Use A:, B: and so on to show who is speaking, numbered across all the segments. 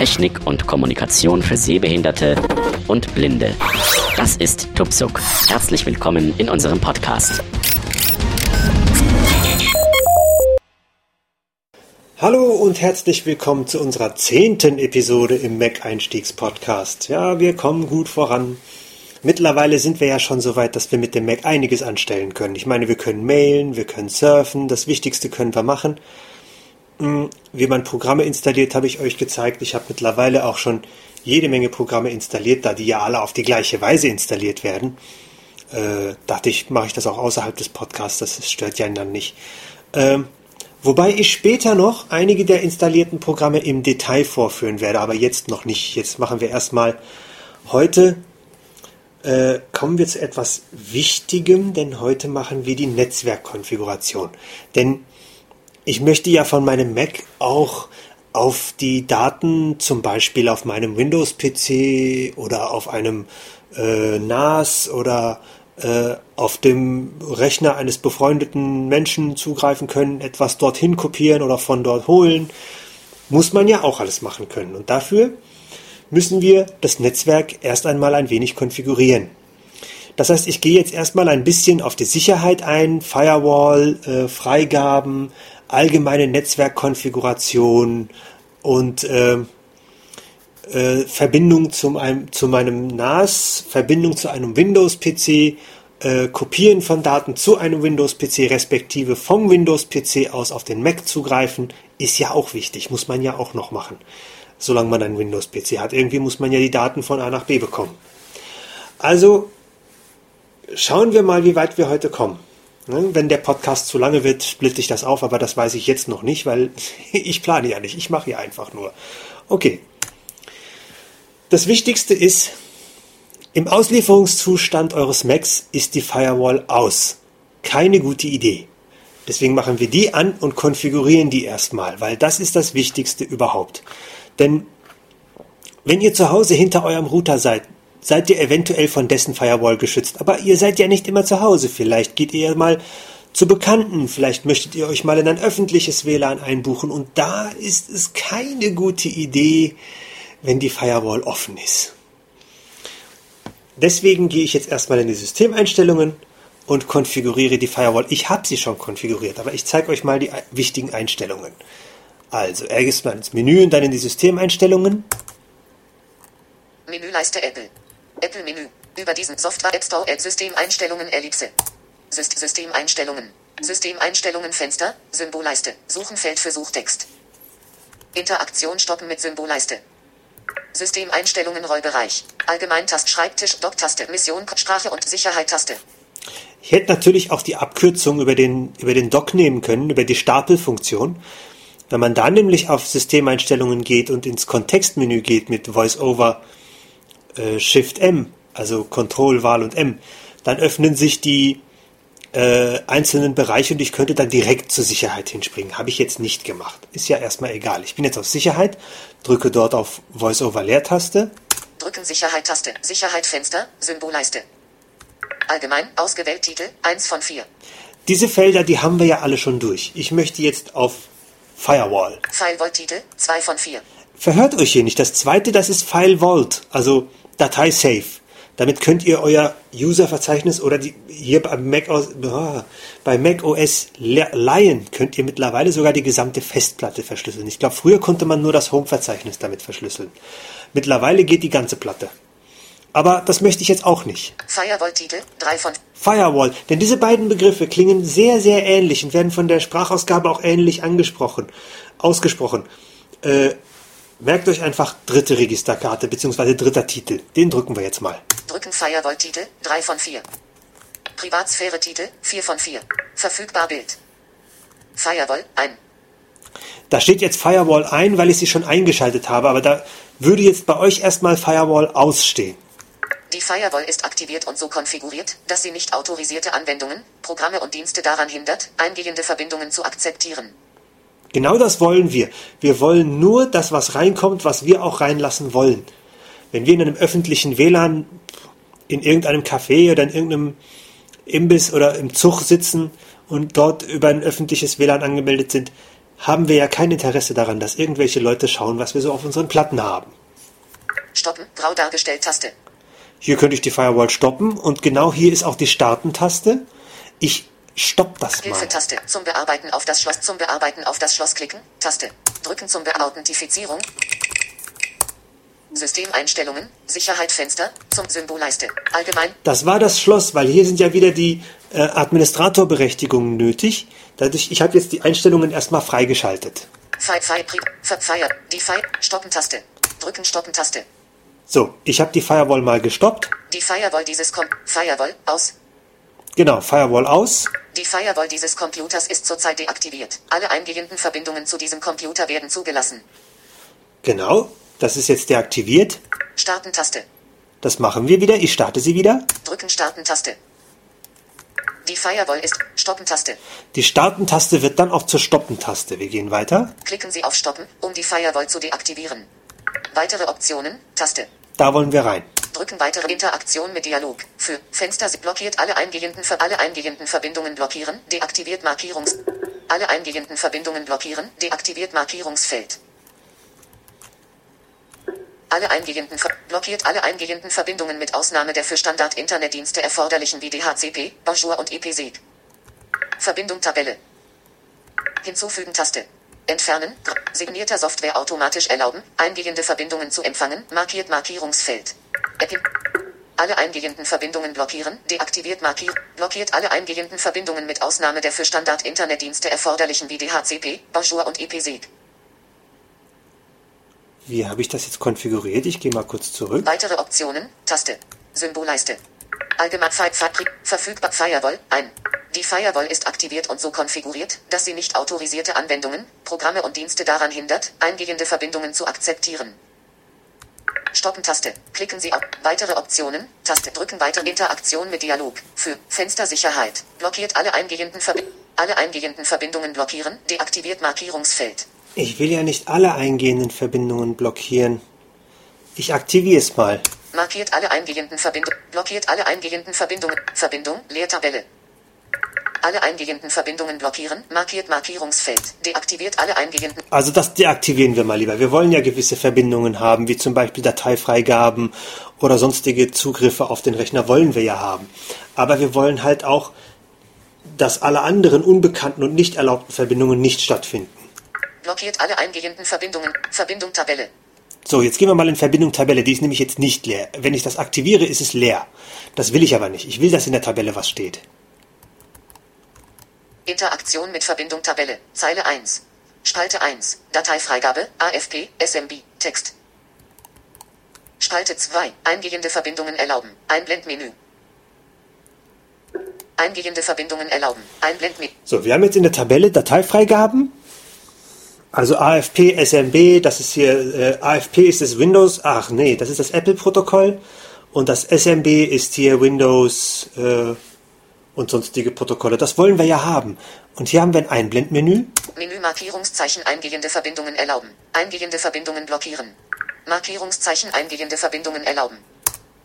A: Technik und Kommunikation für Sehbehinderte und Blinde. Das ist Tupsuk. Herzlich willkommen in unserem Podcast.
B: Hallo und herzlich willkommen zu unserer zehnten Episode im Mac-Einstiegs-Podcast. Ja, wir kommen gut voran. Mittlerweile sind wir ja schon so weit, dass wir mit dem Mac einiges anstellen können. Ich meine, wir können mailen, wir können surfen, das Wichtigste können wir machen. Wie man Programme installiert, habe ich euch gezeigt. Ich habe mittlerweile auch schon jede Menge Programme installiert, da die ja alle auf die gleiche Weise installiert werden. Äh, dachte ich, mache ich das auch außerhalb des Podcasts, das stört ja dann nicht. Ähm, wobei ich später noch einige der installierten Programme im Detail vorführen werde, aber jetzt noch nicht. Jetzt machen wir erstmal heute äh, kommen wir zu etwas Wichtigem, denn heute machen wir die Netzwerkkonfiguration. Denn ich möchte ja von meinem Mac auch auf die Daten, zum Beispiel auf meinem Windows-PC oder auf einem äh, NAS oder äh, auf dem Rechner eines befreundeten Menschen zugreifen können, etwas dorthin kopieren oder von dort holen. Muss man ja auch alles machen können. Und dafür müssen wir das Netzwerk erst einmal ein wenig konfigurieren. Das heißt, ich gehe jetzt erstmal ein bisschen auf die Sicherheit ein, Firewall, äh, Freigaben, allgemeine Netzwerkkonfiguration und äh, äh, Verbindung zum einem, zu meinem NAS, Verbindung zu einem Windows-PC, äh, Kopieren von Daten zu einem Windows-PC, respektive vom Windows-PC aus auf den Mac zugreifen, ist ja auch wichtig, muss man ja auch noch machen solange man einen Windows-PC hat. Irgendwie muss man ja die Daten von A nach B bekommen. Also schauen wir mal, wie weit wir heute kommen. Ne, wenn der Podcast zu lange wird, splitte ich das auf, aber das weiß ich jetzt noch nicht, weil ich plane ja nicht, ich mache ja einfach nur. Okay. Das Wichtigste ist, im Auslieferungszustand eures Macs ist die Firewall aus. Keine gute Idee. Deswegen machen wir die an und konfigurieren die erstmal, weil das ist das Wichtigste überhaupt. Denn wenn ihr zu Hause hinter eurem Router seid, seid ihr eventuell von dessen Firewall geschützt. Aber ihr seid ja nicht immer zu Hause. Vielleicht geht ihr mal zu Bekannten. Vielleicht möchtet ihr euch mal in ein öffentliches WLAN einbuchen. Und da ist es keine gute Idee, wenn die Firewall offen ist. Deswegen gehe ich jetzt erstmal in die Systemeinstellungen und konfiguriere die Firewall. Ich habe sie schon konfiguriert, aber ich zeige euch mal die wichtigen Einstellungen. Also, er gehst mal ins Menü und dann in die Systemeinstellungen.
C: Menüleiste Apple. Apple Menü. Über diesen Software App Store App Systemeinstellungen Ellipse. Syst Systemeinstellungen. Systemeinstellungen Fenster. Symbolleiste. Suchenfeld für Suchtext. Interaktion stoppen mit Symbolleiste. Systemeinstellungen Rollbereich. Allgemeintast Schreibtisch Docktaste Mission Sprache und Sicherheit Taste.
B: Ich hätte natürlich auch die Abkürzung über den, über den Dock nehmen können, über die Stapelfunktion. Wenn man da nämlich auf Systemeinstellungen geht und ins Kontextmenü geht mit VoiceOver äh, Shift M, also Control, Wahl und M, dann öffnen sich die äh, einzelnen Bereiche und ich könnte dann direkt zur Sicherheit hinspringen. Habe ich jetzt nicht gemacht. Ist ja erstmal egal. Ich bin jetzt auf Sicherheit, drücke dort auf VoiceOver Leertaste.
C: Drücken Sicherheit Taste. Sicherheit Fenster, Symbolleiste. Allgemein, ausgewählt Titel, 1 von 4.
B: Diese Felder, die haben wir ja alle schon durch. Ich möchte jetzt auf Firewall.
C: Firewall-Titel, 2 von 4.
B: Verhört euch hier nicht. Das zweite, das ist File Vault, also Datei Safe. Damit könnt ihr euer User-Verzeichnis oder die, hier bei Mac, OS, oh, bei Mac OS Lion könnt ihr mittlerweile sogar die gesamte Festplatte verschlüsseln. Ich glaube, früher konnte man nur das Home-Verzeichnis damit verschlüsseln. Mittlerweile geht die ganze Platte. Aber das möchte ich jetzt auch nicht.
C: Firewall-Titel, 3 von
B: Firewall. Denn diese beiden Begriffe klingen sehr, sehr ähnlich und werden von der Sprachausgabe auch ähnlich angesprochen, ausgesprochen. Äh, merkt euch einfach dritte Registerkarte bzw. dritter Titel. Den drücken wir jetzt mal.
C: Drücken Firewall-Titel, 3 von 4. Privatsphäre-Titel, 4 von 4. Verfügbar Bild. Firewall, ein.
B: Da steht jetzt Firewall ein, weil ich sie schon eingeschaltet habe, aber da würde jetzt bei euch erstmal Firewall ausstehen.
C: Die Firewall ist aktiviert und so konfiguriert, dass sie nicht autorisierte Anwendungen, Programme und Dienste daran hindert, eingehende Verbindungen zu akzeptieren.
B: Genau das wollen wir. Wir wollen nur das, was reinkommt, was wir auch reinlassen wollen. Wenn wir in einem öffentlichen WLAN in irgendeinem Café oder in irgendeinem Imbiss oder im Zug sitzen und dort über ein öffentliches WLAN angemeldet sind, haben wir ja kein Interesse daran, dass irgendwelche Leute schauen, was wir so auf unseren Platten haben.
C: Stoppen, grau dargestellt Taste.
B: Hier könnte ich die Firewall stoppen und genau hier ist auch die Starten-Taste. Ich stopp das mal.
C: Hilfe-Taste. Zum Bearbeiten auf das Schloss. Zum Bearbeiten auf das Schloss klicken. Taste. Drücken zum Be Authentifizierung. Systemeinstellungen. Sicherheit Fenster. Zum Symbolleiste. Allgemein.
B: Das war das Schloss, weil hier sind ja wieder die äh, Administratorberechtigungen nötig. Dadurch, ich habe jetzt die Einstellungen erstmal freigeschaltet.
C: Fire. Die Fire. Stoppen-Taste. Drücken Stoppen-Taste.
B: So, ich habe die Firewall mal gestoppt.
C: Die Firewall dieses Kom Firewall aus.
B: Genau, Firewall aus.
C: Die Firewall dieses Computers ist zurzeit deaktiviert. Alle eingehenden Verbindungen zu diesem Computer werden zugelassen.
B: Genau, das ist jetzt deaktiviert.
C: Starten-Taste.
B: Das machen wir wieder. Ich starte sie wieder.
C: Drücken Starten-Taste. Die Firewall ist Stoppen-Taste.
B: Die Starten-Taste wird dann auch zur Stoppen-Taste. Wir gehen weiter.
C: Klicken Sie auf Stoppen, um die Firewall zu deaktivieren. Weitere Optionen, Taste.
B: Da wollen wir rein.
C: Drücken weitere Interaktion mit Dialog. Für Fenster blockiert alle eingehenden Ver alle eingehenden Verbindungen blockieren, deaktiviert Markierungs alle eingehenden Verbindungen blockieren, deaktiviert Markierungsfeld. Alle eingehenden Ver blockiert alle eingehenden Verbindungen mit Ausnahme der für Standard-Internetdienste erforderlichen wie DHCP, Bonjour und EPSEG. Verbindung Tabelle. Hinzufügen Taste. Entfernen. Signierter Software automatisch erlauben, eingehende Verbindungen zu empfangen, markiert Markierungsfeld. Epi alle eingehenden Verbindungen blockieren, deaktiviert markiert, blockiert alle eingehenden Verbindungen mit Ausnahme der für Standard-Internetdienste erforderlichen wie DHCP, Bonjour und EPSEG.
B: Wie habe ich das jetzt konfiguriert? Ich gehe mal kurz zurück.
C: Weitere Optionen, Taste, Symbolleiste. Allgemein Fi- verfügbar Firewall ein. Die Firewall ist aktiviert und so konfiguriert, dass sie nicht autorisierte Anwendungen, Programme und Dienste daran hindert, eingehende Verbindungen zu akzeptieren. Stoppen-Taste. Klicken Sie auf Weitere Optionen. Taste drücken Weitere Interaktion mit Dialog. Für Fenstersicherheit. Blockiert alle eingehenden Verbindungen. Alle eingehenden Verbindungen blockieren. Deaktiviert Markierungsfeld.
B: Ich will ja nicht alle eingehenden Verbindungen blockieren. Ich aktiviere es mal.
C: Markiert alle eingehenden Verbindungen. Blockiert alle eingehenden Verbindungen. Verbindung. Leertabelle. Alle eingehenden Verbindungen blockieren. Markiert Markierungsfeld. Deaktiviert alle eingehenden.
B: Also das deaktivieren wir mal lieber. Wir wollen ja gewisse Verbindungen haben, wie zum Beispiel Dateifreigaben oder sonstige Zugriffe auf den Rechner wollen wir ja haben. Aber wir wollen halt auch, dass alle anderen unbekannten und nicht erlaubten Verbindungen nicht stattfinden.
C: Blockiert alle eingehenden Verbindungen. Verbindung Tabelle.
B: So, jetzt gehen wir mal in Verbindung Tabelle. Die ist nämlich jetzt nicht leer. Wenn ich das aktiviere, ist es leer. Das will ich aber nicht. Ich will, dass in der Tabelle was steht.
C: Interaktion mit Verbindung Tabelle. Zeile 1. Spalte 1. Dateifreigabe. AFP. SMB. Text. Spalte 2. Eingehende Verbindungen erlauben. Einblendmenü. Eingehende Verbindungen erlauben. Einblendmenü.
B: So, wir haben jetzt in der Tabelle Dateifreigaben. Also AFP, SMB, das ist hier, äh, AFP ist das Windows, ach nee, das ist das Apple-Protokoll. Und das SMB ist hier Windows äh, und sonstige Protokolle. Das wollen wir ja haben. Und hier haben wir ein Einblendmenü.
C: Menü Markierungszeichen eingehende Verbindungen erlauben. Eingehende Verbindungen blockieren. Markierungszeichen eingehende Verbindungen erlauben.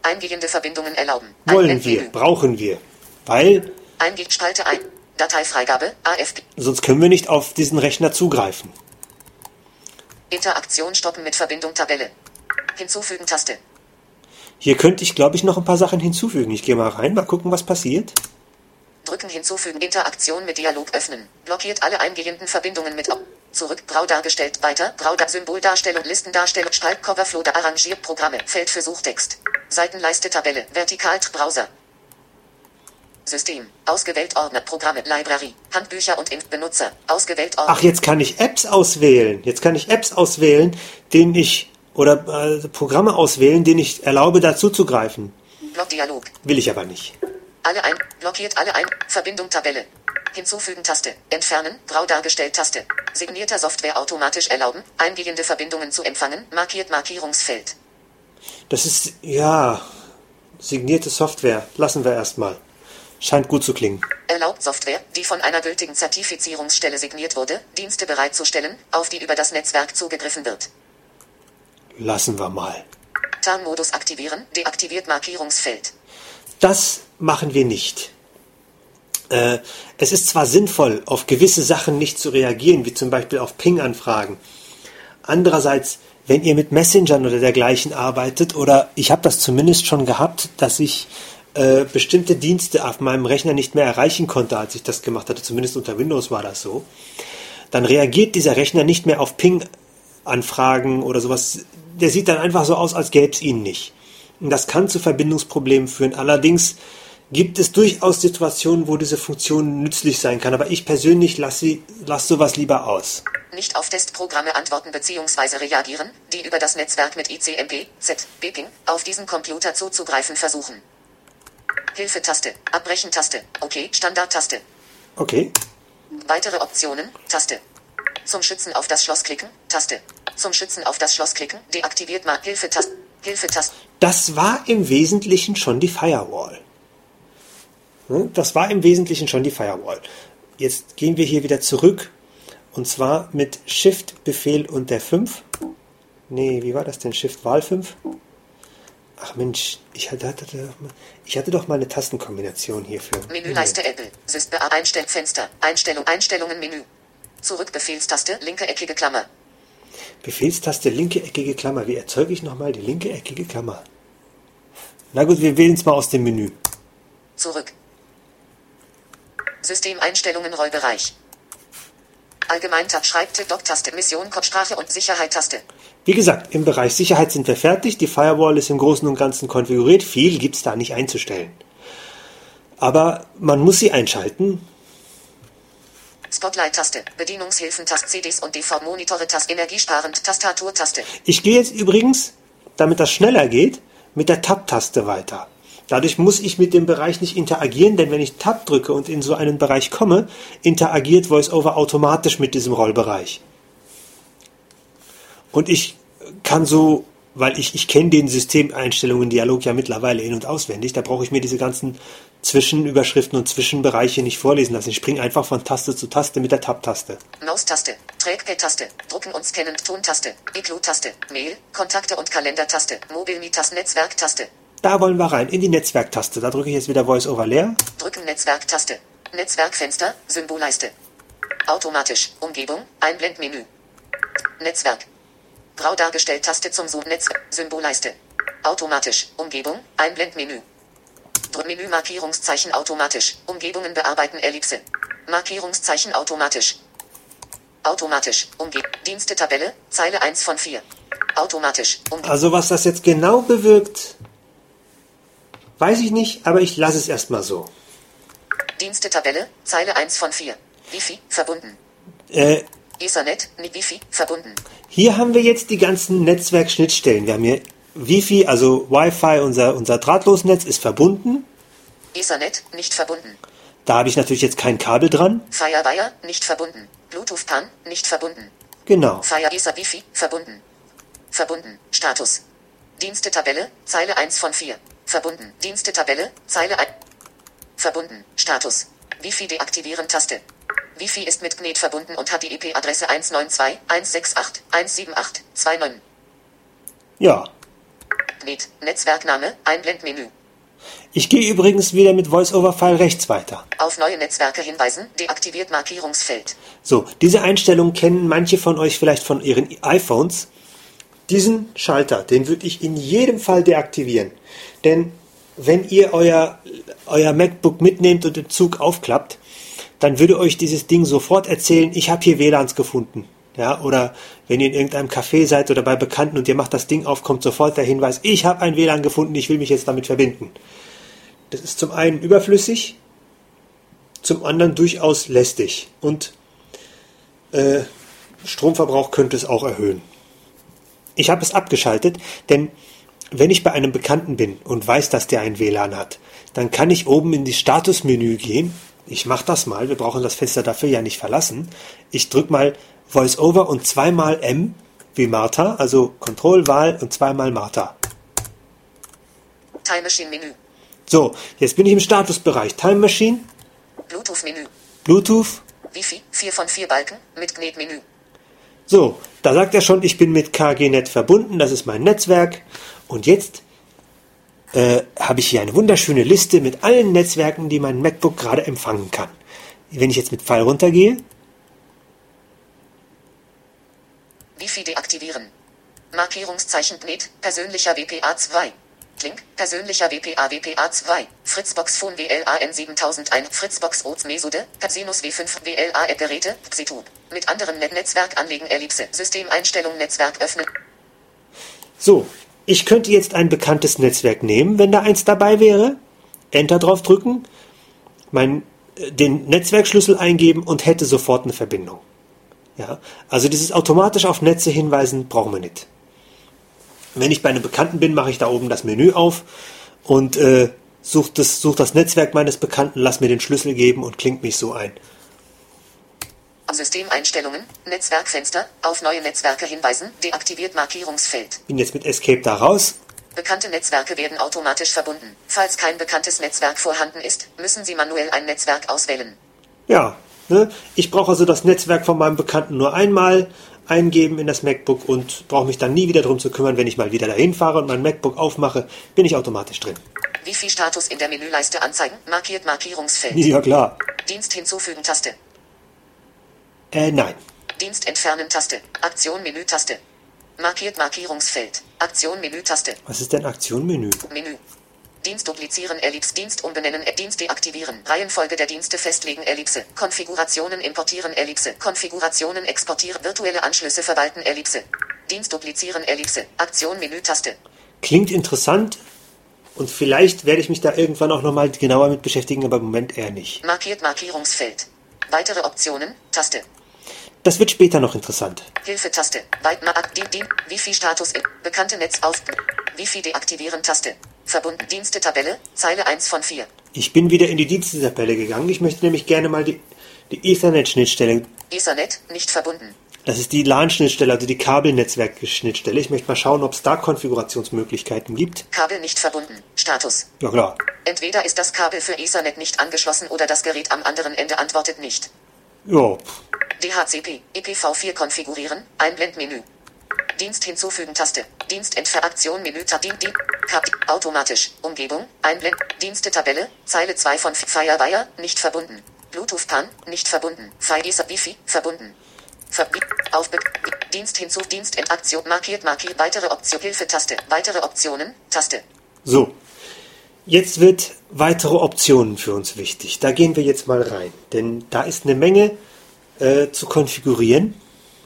C: Eingehende Verbindungen erlauben.
B: Wollen wir, brauchen wir. Weil
C: Einge Spalte ein. Dateifreigabe. AFP.
B: sonst können wir nicht auf diesen Rechner zugreifen.
C: Interaktion stoppen mit Verbindung Tabelle. Hinzufügen Taste.
B: Hier könnte ich, glaube ich, noch ein paar Sachen hinzufügen. Ich gehe mal rein, mal gucken, was passiert.
C: Drücken hinzufügen. Interaktion mit Dialog öffnen. Blockiert alle eingehenden Verbindungen mit. Zurück. Grau dargestellt. Weiter. Grau da Symboldarstellung. Listendarstellung. Spalt. Coverflow. Da arrangiert Programme. Feld für Suchtext. Seitenleiste Tabelle. Vertikal. Browser. System. Ausgewählt Ordner. Programme. Library. Handbücher und Inf Benutzer. Ausgewählt Ordner.
B: Ach, jetzt kann ich Apps auswählen. Jetzt kann ich Apps auswählen, denen ich oder äh, Programme auswählen, denen ich erlaube, dazu zu greifen.
C: Block Dialog.
B: Will ich aber nicht.
C: Alle ein. Blockiert alle ein. Verbindung Tabelle. Hinzufügen Taste. Entfernen. Grau dargestellt Taste. Signierter Software automatisch erlauben. Eingehende Verbindungen zu empfangen. Markiert Markierungsfeld.
B: Das ist ja signierte Software. Lassen wir erstmal. Scheint gut zu klingen.
C: Erlaubt Software, die von einer gültigen Zertifizierungsstelle signiert wurde, Dienste bereitzustellen, auf die über das Netzwerk zugegriffen wird.
B: Lassen wir mal.
C: Tarnmodus aktivieren. Deaktiviert Markierungsfeld.
B: Das machen wir nicht. Äh, es ist zwar sinnvoll, auf gewisse Sachen nicht zu reagieren, wie zum Beispiel auf Ping-Anfragen. Andererseits, wenn ihr mit Messengern oder dergleichen arbeitet, oder ich habe das zumindest schon gehabt, dass ich äh, bestimmte Dienste auf meinem Rechner nicht mehr erreichen konnte, als ich das gemacht hatte, zumindest unter Windows war das so, dann reagiert dieser Rechner nicht mehr auf Ping-Anfragen oder sowas. Der sieht dann einfach so aus, als gäbe es ihn nicht. Und das kann zu Verbindungsproblemen führen. Allerdings gibt es durchaus Situationen, wo diese Funktion nützlich sein kann. Aber ich persönlich lasse lass sowas lieber aus.
C: Nicht auf Testprogramme antworten bzw. reagieren, die über das Netzwerk mit ICMP, Z, Ping auf diesen Computer zuzugreifen versuchen. Hilfe-Taste, Abbrechen-Taste, OK, Standard-Taste.
B: Okay.
C: Weitere Optionen, Taste. Zum Schützen auf das Schloss klicken, Taste. Zum Schützen auf das Schloss klicken, deaktiviert mal Hilfe-Taste. Hilfe-Taste.
B: Das war im Wesentlichen schon die Firewall. Hm, Das war im Wesentlichen schon die Firewall. Jetzt gehen wir hier wieder zurück und zwar mit Shift Befehl und der 5. Nee, wie war das denn? Shift Wahl 5? Ach Mensch, ich hatte, hatte, ich hatte doch mal eine Tastenkombination hierfür.
C: Menüleiste Apple. System Einstell Fenster. Einstellung Einstellungen Menü. Zurück Befehlstaste linke eckige Klammer.
B: Befehlstaste linke eckige Klammer. Wie erzeuge ich nochmal die linke eckige Klammer? Na gut, wir wählen es mal aus dem Menü.
C: Zurück. Systemeinstellungen Rollbereich. Allgemeintab Schreibtipp Dock-Taste Mission Kopfsprache und Sicherheit-Taste.
B: Wie gesagt, im Bereich Sicherheit sind wir fertig. Die Firewall ist im Großen und Ganzen konfiguriert. Viel gibt es da nicht einzustellen. Aber man muss sie einschalten.
C: Spotlight-Taste. Bedienungshilfen-Taste CDs und DV-Monitore-Taste Energiesparend Tastatur-Taste.
B: Ich gehe jetzt übrigens, damit das schneller geht, mit der Tab-Taste weiter. Dadurch muss ich mit dem Bereich nicht interagieren, denn wenn ich Tab drücke und in so einen Bereich komme, interagiert VoiceOver automatisch mit diesem Rollbereich. Und ich kann so, weil ich, ich kenne den Systemeinstellungen-Dialog ja mittlerweile in- und auswendig, da brauche ich mir diese ganzen Zwischenüberschriften und Zwischenbereiche nicht vorlesen lassen. Ich springe einfach von Taste zu Taste mit der Tab-Taste.
C: Maustaste, Trackpad-Taste, Drucken und Scannen, Tontaste, Eclu-Taste, Mail, Kontakte und Kalender-Taste, Mobilme-Taste, Netzwerk-Taste,
B: Da wollen wir rein, in die Netzwerktaste. Da drücke ich jetzt wieder VoiceOver leer.
C: Drücken Netzwerk-Taste, Netzwerkfenster, Symbolleiste. Automatisch, Umgebung, Einblendmenü. Netzwerk. Grau dargestellt Taste zum Zoom Netzwerk, Symbolleiste. Automatisch, Umgebung, Einblendmenü. Menü Markierungszeichen automatisch, Umgebungen bearbeiten Ellipse. Markierungszeichen automatisch. Automatisch, Umge Dienste Tabelle, Zeile 1 von 4. Automatisch, Umge
B: Also was das jetzt genau bewirkt, weiß ich nicht, aber ich lasse es erstmal so.
C: Dienste Tabelle, Zeile 1 von 4. Wifi, verbunden.
B: Äh,
C: Ethernet, mit Wifi, verbunden.
B: hier haben wir jetzt die ganzen Netzwerkschnittstellen. Wir haben hier Wi-Fi, also Wi-Fi, unser, unser Drahtlosnetz ist verbunden.
C: Ethernet, nicht verbunden.
B: Da habe ich natürlich jetzt kein Kabel dran.
C: Firewire, nicht verbunden. Bluetooth PAN, nicht verbunden.
B: Genau.
C: Fire Ether Wifi, verbunden. Verbunden. Status. Dienstetabelle, Zeile 1 von 4. Verbunden. Dienstetabelle, Zeile 1. Verbunden. Status. Wifi deaktivieren Taste. Wifi ist mit GNET verbunden und hat die IP-Adresse 192.168.178.29.
B: Ja.
C: GNET. Netzwerkname, Einblendmenü.
B: Ich gehe übrigens wieder mit VoiceOver-File rechts weiter.
C: Auf neue Netzwerke hinweisen, deaktiviert Markierungsfeld.
B: So, diese Einstellung kennen manche von euch vielleicht von ihren iPhones. Diesen Schalter, den würde ich in jedem Fall deaktivieren. Denn wenn ihr euer, euer MacBook mitnehmt und den Zug aufklappt, dann würde euch dieses Ding sofort erzählen, ich habe hier WLANs gefunden. Ja, oder wenn ihr in irgendeinem Café seid oder bei Bekannten und ihr macht das Ding auf, kommt sofort der Hinweis, ich habe ein WLAN gefunden, ich will mich jetzt damit verbinden. Das ist zum einen überflüssig, zum anderen durchaus lästig und äh, Stromverbrauch könnte es auch erhöhen. Ich habe es abgeschaltet, denn wenn ich bei einem Bekannten bin und weiß, dass der ein WLAN hat, dann kann ich oben in die Statusmenü gehen. Ich mache das mal, wir brauchen das Fenster dafür ja nicht verlassen. Ich drücke mal VoiceOver und zweimal M wie Martha, also Kontrollwahl und zweimal Martha.
C: Time Machine Menü.
B: So, jetzt bin ich im Statusbereich. Time Machine,
C: Bluetooth Menü.
B: Bluetooth.
C: Wifi, 4 von 4 Balken, mit GNET Menü.
B: So, da sagt er schon, ich bin mit KGNet verbunden, das ist mein Netzwerk. Und jetzt äh, habe ich hier eine wunderschöne Liste mit allen Netzwerken, die mein MacBook gerade empfangen kann. Wenn ich jetzt mit Pfeil runtergehe,
C: Wi-Fi deaktivieren. Markierungszeichen NET, persönlicher WPA2. Link, persönlicher WPA WPA2. Fritzbox Phone WLAN 7001. Fritzbox Oats Mesude, Casinus W5 WLA Geräte, Xitu. Mit anderen Net Netzwerk anlegen Ellipse. Systemeinstellung Netzwerk öffnen.
B: So, ich könnte jetzt ein bekanntes Netzwerk nehmen, wenn da eins dabei wäre, Enter drauf drücken, mein, äh, den Netzwerkschlüssel eingeben und hätte sofort eine Verbindung. Ja, also dieses automatisch auf Netze hinweisen brauchen wir nicht. Wenn ich bei einem Bekannten bin, mache ich da oben das Menü auf und äh, suche das, such das Netzwerk meines Bekannten, lass mir den Schlüssel geben und klingt mich so ein.
C: Systemeinstellungen, Netzwerkfenster, auf neue Netzwerke hinweisen, deaktiviert Markierungsfeld.
B: Bin jetzt mit Escape da raus.
C: Bekannte Netzwerke werden automatisch verbunden. Falls kein bekanntes Netzwerk vorhanden ist, müssen Sie manuell ein Netzwerk auswählen.
B: Ja, ne? ich brauche also das Netzwerk von meinem Bekannten nur einmal eingeben in das MacBook und brauche mich dann nie wieder darum zu kümmern, wenn ich mal wieder dahin fahre und mein MacBook aufmache, bin ich automatisch drin.
C: Wifi-Status in der Menüleiste anzeigen, markiert Markierungsfeld.
B: Ja klar.
C: Dienst hinzufügen Taste.
B: Äh, nein.
C: Dienst entfernen Taste. Aktion Menü-Taste. Markiert Markierungsfeld. Aktion Menü-Taste.
B: Was ist denn Aktion-Menü?
C: Menü. Dienst duplizieren, Ellipse, Dienst umbenennen, Dienst deaktivieren, Reihenfolge der Dienste festlegen, Ellipse, Konfigurationen importieren, Ellipse, Konfigurationen exportieren, virtuelle Anschlüsse verwalten, Ellipse, Dienst duplizieren, Ellipse, Aktion Menü-Taste.
B: Klingt interessant und vielleicht werde ich mich da irgendwann auch nochmal genauer mit beschäftigen, aber im Moment eher nicht.
C: Markiert Markierungsfeld. Weitere Optionen, Taste.
B: Das wird später noch interessant.
C: Hilfe-Taste. Wifi-Status in. Bekannte Netz auf. Wifi deaktivieren Taste. Verbunden Dienste-Tabelle. Zeile 1 von 4.
B: Ich bin wieder in die Dienstetabelle gegangen. Ich möchte nämlich gerne mal die, die Ethernet-Schnittstelle.
C: Ethernet nicht verbunden.
B: Das ist die LAN-Schnittstelle, also die Kabelnetzwerk-Schnittstelle. Ich möchte mal schauen, ob es da Konfigurationsmöglichkeiten gibt.
C: Kabel nicht verbunden. Status.
B: Ja klar.
C: Entweder ist das Kabel für Ethernet nicht angeschlossen oder das Gerät am anderen Ende antwortet nicht.
B: Ja.
C: DHCP, IPv4 konfigurieren, Einblendmenü. Dienst hinzufügen Taste. Dienst Entferaktion Menü Tab Dien, Dien, Kap, automatisch. Umgebung, Einblend, Dienste Tabelle, Zeile 2 von Firewire, nicht verbunden. Bluetooth PAN, nicht verbunden. Fire Wifi, verbunden. Verbi auf Dienst hinzu, Dienst in Aktion, markiert, markiert, weitere Option, Hilfe-Taste, weitere Optionen, Taste.
B: So. Jetzt wird weitere Optionen für uns wichtig. Da gehen wir jetzt mal rein. Denn da ist eine Menge äh, zu konfigurieren,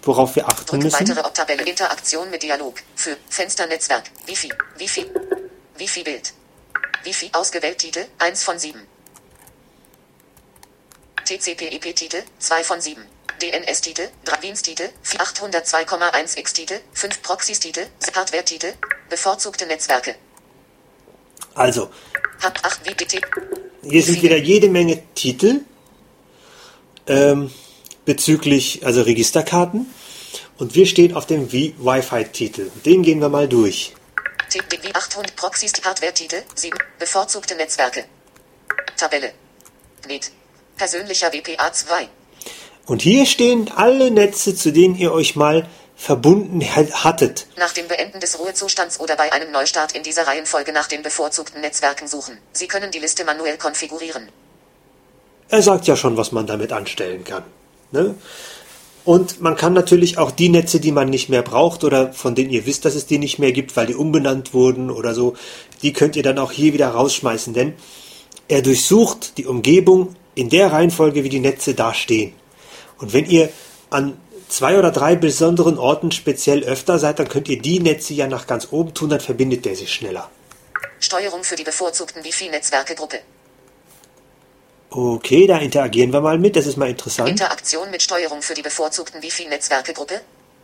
B: worauf wir achten
C: Drück
B: müssen.
C: weitere Tabelle Interaktion mit Dialog. Für Fensternetzwerk. Wifi. Wifi. Wifi Bild. Wifi ausgewählt Titel 1 von 7. TCP/IP Titel 2 von 7. DNS Titel 3 Diensttitel 802,1 X Titel 5 Proxys Titel Hardware Titel bevorzugte Netzwerke.
B: Also,
C: Hub 8 WPT
B: hier sind wieder jede Menge Titel ähm, bezüglich, also Registerkarten. Und wir stehen auf dem Wi-Fi-Titel. Den gehen wir mal durch.
C: TPW 800 Proxys Hardware Titel 7 bevorzugte Netzwerke. Tabelle. NET. Persönlicher WPA 2.
B: Und hier stehen alle Netze, zu denen ihr euch mal verbunden hattet.
C: Nach dem Beenden des Ruhezustands oder bei einem Neustart in dieser Reihenfolge nach den bevorzugten Netzwerken suchen. Sie können die Liste manuell konfigurieren.
B: Er sagt ja schon, was man damit anstellen kann. Ne? Und man kann natürlich auch die Netze, die man nicht mehr braucht oder von denen ihr wisst, dass es die nicht mehr gibt, weil die umbenannt wurden oder so, die könnt ihr dann auch hier wieder rausschmeißen, denn er durchsucht die Umgebung in der Reihenfolge, wie die Netze da stehen. Und wenn ihr an zwei oder drei besonderen Orten speziell öfter seid, dann könnt ihr die Netze ja nach ganz oben tun, dann verbindet der sich schneller.
C: Steuerung für die bevorzugten Wi-Fi-Netzwerke-Gruppe.
B: Okay, da interagieren wir mal mit, das ist mal interessant.
C: Interaktion mit Steuerung für die bevorzugten Wi-Fi-Netzwerke-Gruppe.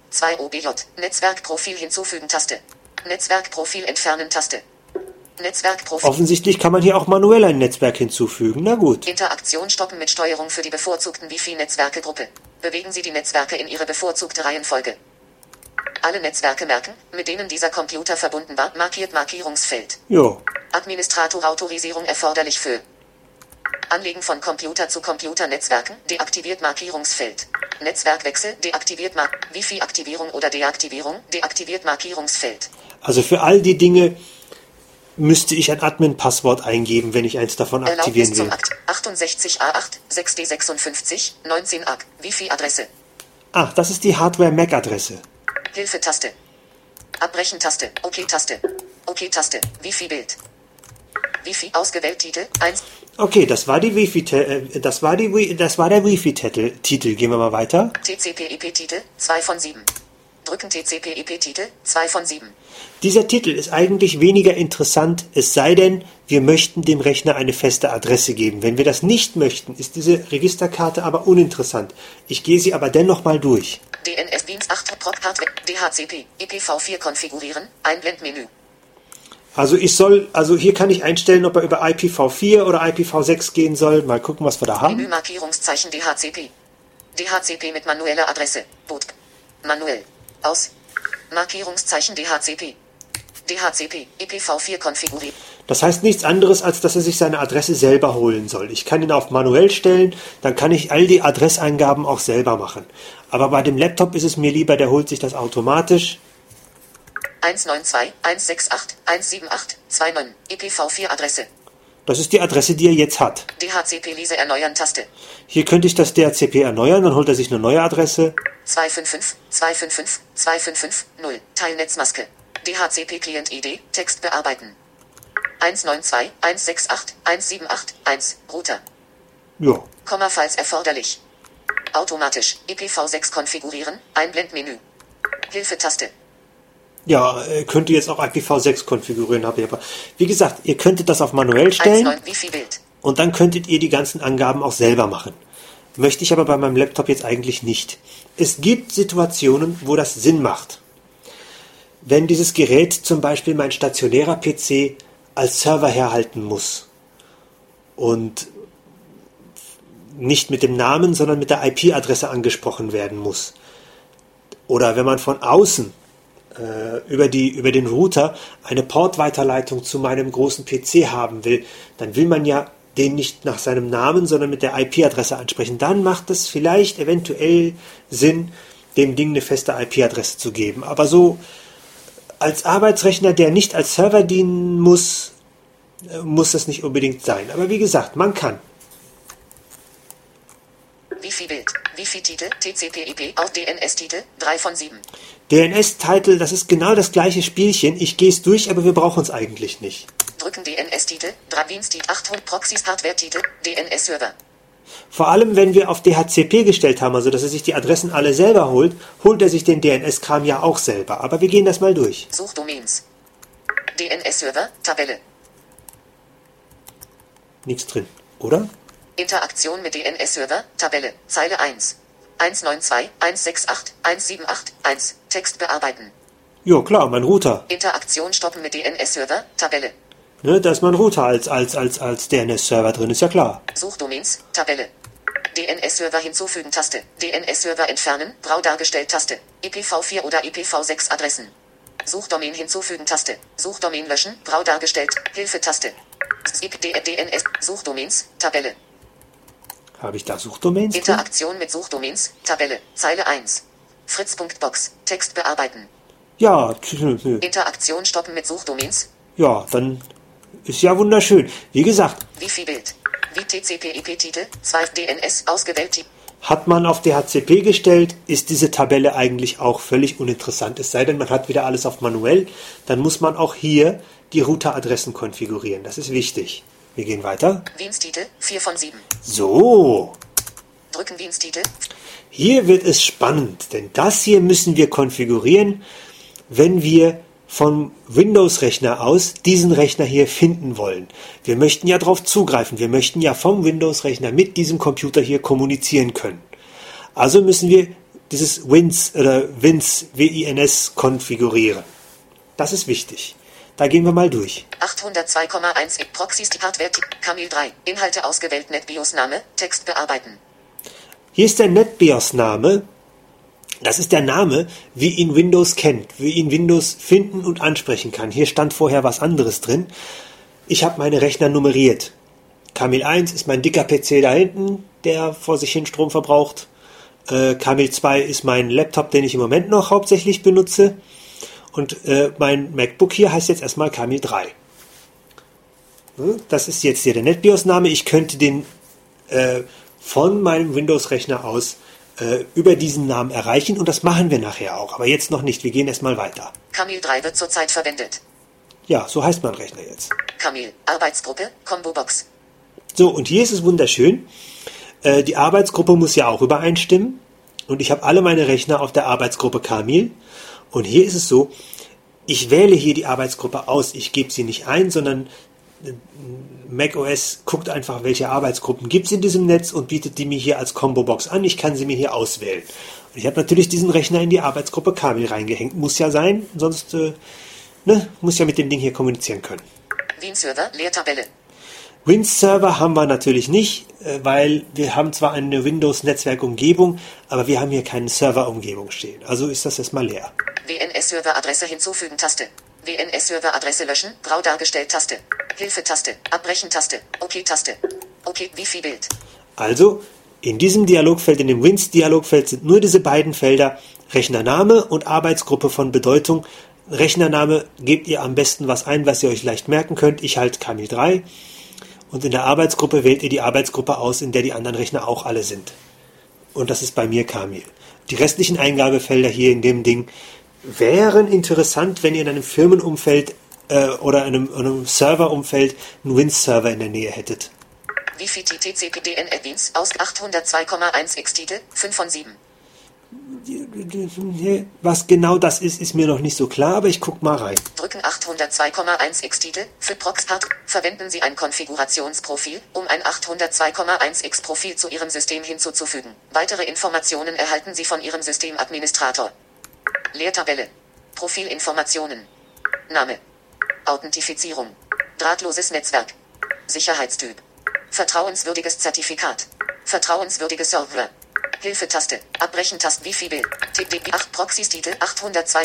C: 2 OBJ. Netzwerkprofil hinzufügen Taste. Netzwerkprofil entfernen Taste. Netzwerkprofil.
B: Offensichtlich kann man hier auch manuell ein Netzwerk hinzufügen. Na gut.
C: Interaktion stoppen mit Steuerung für die bevorzugten Wi-Fi-Netzwerke-Gruppe. Bewegen Sie die Netzwerke in Ihre bevorzugte Reihenfolge. Alle Netzwerke merken, mit denen dieser Computer verbunden war, markiert Markierungsfeld.
B: Jo.
C: Administratorautorisierung erforderlich für Anlegen von Computer zu Computer-Netzwerken, deaktiviert Markierungsfeld. Netzwerkwechsel, deaktiviert Mar Wifi-Aktivierung oder Deaktivierung, deaktiviert Markierungsfeld.
B: Also für all die Dinge, müsste ich ein Admin-Passwort eingeben, wenn ich eins davon aktivieren
C: Erlaubnis
B: will.
C: Akt 68A8 6D56 19 AG. Wifi-Adresse.
B: Ah, das ist die Hardware-MAC-Adresse.
C: Hilfe-Taste. Abbrechen-Taste. OK-Taste. OK-Taste. Wifi-Bild. Wifi ausgewählt Titel 1.
B: Okay, das war die Wifi, äh, das war die, das war der Wifi-Titel. Titel. Gehen wir mal weiter.
C: TCP/IP-Titel 2 von 7. Drücken TCP/IP-Titel 2 von 7.
B: Dieser Titel ist eigentlich weniger interessant, es sei denn, wir möchten dem Rechner eine feste Adresse geben. Wenn wir das nicht möchten, ist diese Registerkarte aber uninteressant. Ich gehe sie aber dennoch mal durch.
C: DNS Dienst 8 Prop Hardware DHCP IPv4 konfigurieren Einblendmenü.
B: Also ich soll, also hier kann ich einstellen, ob er über IPv4 oder IPv6 gehen soll. Mal gucken, was wir da haben.
C: Menümarkierungszeichen DHCP. DHCP mit manueller Adresse. Boot. Manuell. Aus. Markierungszeichen DHCP. DHCP IPv4 konfigurieren.
B: Das heißt nichts anderes, als dass er sich seine Adresse selber holen soll. Ich kann ihn auf manuell stellen, dann kann ich all die Adresseingaben auch selber machen. Aber bei dem Laptop ist es mir lieber, der holt sich das automatisch.
C: 192 168 178 29 IPv4 Adresse.
B: Das ist die Adresse, die er jetzt hat.
C: DHCP Lese erneuern Taste.
B: Hier könnte ich das DHCP erneuern, dann holt er sich eine neue Adresse.
C: 255 255 255 0 Teilnetzmaske. DHCP Client ID Text bearbeiten. 192 168 178 1 Router.
B: Ja,
C: Komma falls erforderlich. Automatisch IPv6 konfigurieren Einblendmenü. Hilfe-Taste.
B: Ja, äh, könnte jetzt auch IPv6 konfigurieren, habe ich aber. Wie gesagt, ihr könntet das auf manuell stellen
C: 19 Wifi-Bild.
B: und dann könntet ihr die ganzen Angaben auch selber machen. Möchte ich aber bei meinem Laptop jetzt eigentlich nicht. Es gibt Situationen, wo das Sinn macht. Wenn dieses Gerät zum Beispiel mein stationärer PC als Server herhalten muss und nicht mit dem Namen, sondern mit der IP-Adresse angesprochen werden muss. Oder wenn man von außen über, die, über den Router eine Portweiterleitung zu meinem großen PC haben will, dann will man ja den nicht nach seinem Namen, sondern mit der IP-Adresse ansprechen. Dann macht es vielleicht eventuell Sinn, dem Ding eine feste IP-Adresse zu geben. Aber so als Arbeitsrechner, der nicht als Server dienen muss, äh, muss das nicht unbedingt sein. Aber wie gesagt, man kann.
C: Wifi-Bild. Wifi-Titel. TCP/IP. Auch DNS-Titel. 3 von 7.
B: DNS-Title, das ist genau das gleiche Spielchen. Ich gehe es durch, aber wir brauchen es eigentlich nicht.
C: Drücken DNS-Titel. 3 Diensttitel. 800 Proxys Hardware-Titel. DNS-Server.
B: Vor allem, wenn wir auf DHCP gestellt haben, also dass er sich die Adressen alle selber holt, holt er sich den DNS-Kram ja auch selber. Aber wir gehen das mal durch.
C: Suchdomains. DNS-Server. Tabelle.
B: Nichts drin, oder?
C: Interaktion mit DNS-Server. Tabelle. Zeile 1. 192 168 178 1. Text bearbeiten.
B: Jo, klar, mein Router.
C: Interaktion stoppen mit DNS-Server. Tabelle.
B: Ne, da ist mein Router als, als, als, als DNS-Server drin, ist ja klar.
C: Suchdomains. Tabelle. DNS-Server hinzufügen Taste. DNS-Server entfernen. Grau dargestellt Taste. IPv4 oder IPv6 Adressen. Suchdomain hinzufügen Taste. Suchdomain löschen. Grau dargestellt. Hilfe Taste. DNS. Suchdomains. Tabelle.
B: Habe ich da Suchdomains drin?
C: Interaktion mit Suchdomains. Tabelle. Zeile 1. Fritz.box. Text bearbeiten.
B: Ja,
C: Interaktion stoppen mit Suchdomains.
B: ja, dann ist ja wunderschön. Wie gesagt,
C: Wifi-Bild. Wie TCP/IP-Titel. 2 DNS ausgewählt.
B: Hat man auf DHCP gestellt, ist diese Tabelle eigentlich auch völlig uninteressant. Es sei denn, man hat wieder alles auf manuell, dann muss man auch hier die Routeradressen konfigurieren. Das ist wichtig. Wir gehen weiter.
C: Diensttitel. 4 von 7.
B: So,
C: Drücken Diensttitel.
B: Hier wird es spannend, denn das hier müssen wir konfigurieren, wenn wir vom Windows-Rechner aus diesen Rechner hier finden wollen. Wir möchten ja darauf zugreifen, wir möchten ja vom Windows-Rechner mit diesem Computer hier kommunizieren können. Also müssen wir dieses WINS oder WINS, WINS konfigurieren. Das ist wichtig. Da gehen wir mal durch.
C: 802,1 Proxys Hardware Camil 3. Inhalte ausgewählt NetBIOS Name. Text bearbeiten.
B: Hier ist der NetBIOS-Name. Das ist der Name, wie ihn Windows kennt, wie ihn Windows finden und ansprechen kann. Hier stand vorher was anderes drin. Ich habe meine Rechner nummeriert. Camil 1 ist mein dicker PC da hinten, der vor sich hin Strom verbraucht. Äh, Camil 2 ist mein Laptop, den ich im Moment noch hauptsächlich benutze. Und äh, mein MacBook hier heißt jetzt erstmal Camil 3. Ne, das ist jetzt hier der NetBIOS-Name. Ich könnte den äh, von meinem Windows-Rechner aus äh, über diesen Namen erreichen und das machen wir nachher auch. Aber jetzt noch nicht. Wir gehen erstmal weiter.
C: Camil 3 wird zurzeit verwendet.
B: Ja, so heißt mein Rechner jetzt.
C: Camil, Arbeitsgruppe, Combo Box.
B: So, und hier ist es wunderschön. Äh, die Arbeitsgruppe muss ja auch übereinstimmen. Und ich habe alle meine Rechner auf der Arbeitsgruppe Camil. Und hier ist es so, ich wähle hier die Arbeitsgruppe aus. Ich gebe sie nicht ein, sondern äh, macOS guckt einfach, welche Arbeitsgruppen gibt es in diesem Netz und bietet die mir hier als Combo-Box an. Ich kann sie mir hier auswählen. Und ich habe natürlich diesen Rechner in die Arbeitsgruppe Kamil reingehängt. Muss ja sein, sonst äh, ne, muss ja mit dem Ding hier kommunizieren können.
C: Wien-Server, Leertabelle.
B: Win-Server haben wir natürlich nicht, äh, weil wir haben zwar eine Windows-Netzwerkumgebung, aber wir haben hier keine Serverumgebung stehen. Also ist das erstmal leer.
C: WNS-Server-Adresse hinzufügen Taste. WNS-Server-Adresse löschen, grau dargestellt Taste. Hilfe-Taste, Abbrechen-Taste, OK-Taste. OK, Wifi-Bild.
B: Also, in diesem Dialogfeld, in dem Wins-Dialogfeld sind nur diese beiden Felder Rechnername und Arbeitsgruppe von Bedeutung. Rechnername gebt ihr am besten was ein, was ihr euch leicht merken könnt. Ich halte Kamil 3. Und in der Arbeitsgruppe wählt ihr die Arbeitsgruppe aus, in der die anderen Rechner auch alle sind. Und das ist bei mir Kamil. Die restlichen Eingabefelder hier in dem Ding wären interessant, wenn ihr in einem Firmenumfeld äh, oder einem, einem Serverumfeld einen Win-Server in der Nähe hättet.
C: Wifi TTCPDN Admins aus 802,1 x Titel 5 von 7.
B: Was genau das ist, ist mir noch nicht so klar, aber ich guck mal rein.
C: Drücken 802,1 x Titel für Proxpart. Verwenden Sie ein Konfigurationsprofil, um ein 802,1 x Profil zu Ihrem System hinzuzufügen. Weitere Informationen erhalten Sie von Ihrem Systemadministrator. Leertabelle. Profilinformationen. Name. Authentifizierung. Drahtloses Netzwerk. Sicherheitstyp. Vertrauenswürdiges Zertifikat. Vertrauenswürdige Server. Hilfetaste. Abbrechen-Taste. Wifi-Bild. TDB 8 Proxys-Titel 802,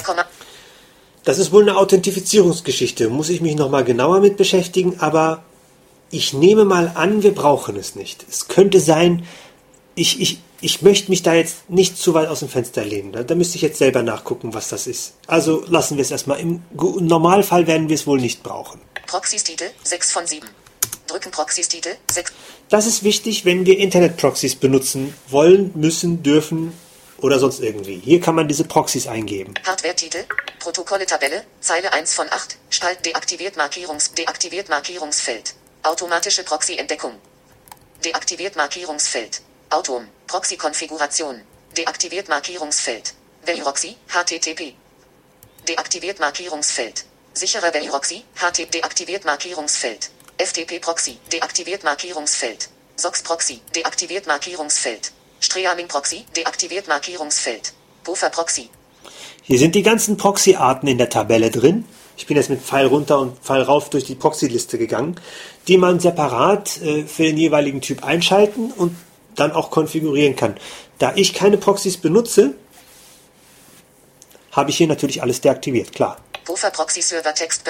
B: das ist wohl eine Authentifizierungsgeschichte. Muss ich mich nochmal genauer mit beschäftigen, aber ich nehme mal an, wir brauchen es nicht. Es könnte sein, ich, ich, ich möchte mich da jetzt nicht zu weit aus dem Fenster lehnen. Da, da müsste ich jetzt selber nachgucken, was das ist. Also lassen wir es erstmal. Im Normalfall werden wir es wohl nicht brauchen.
C: Proxys-Titel 6 von 7. Drücken Proxys-Titel 6.
B: Das ist wichtig, wenn wir Internet-Proxys benutzen wollen, müssen, dürfen oder sonst irgendwie. Hier kann man diese Proxys eingeben.
C: Hardware-Titel, Protokolle-Tabelle, Zeile 1 von 8, Spalt deaktiviert Markierungs, deaktiviert Markierungsfeld. Automatische Proxy-Entdeckung. Deaktiviert Markierungsfeld. Autom, Proxy-Konfiguration. Deaktiviert Markierungsfeld. Veloxy, HTTP. Deaktiviert Markierungsfeld. Sicherer Veloxy, HTTP. Deaktiviert Markierungsfeld. FTP Proxy, deaktiviert Markierungsfeld. SOX Proxy, deaktiviert Markierungsfeld. Streaming Proxy, deaktiviert Markierungsfeld. Puffer Proxy.
B: Hier sind die ganzen Proxy-Arten in der Tabelle drin. Ich bin jetzt mit Pfeil runter und Pfeil rauf durch die Proxy-Liste gegangen, die man separat äh, für den jeweiligen Typ einschalten und dann auch konfigurieren kann. Da ich keine Proxys benutze, habe ich hier natürlich alles deaktiviert, klar.
C: Puffer Proxy Server Text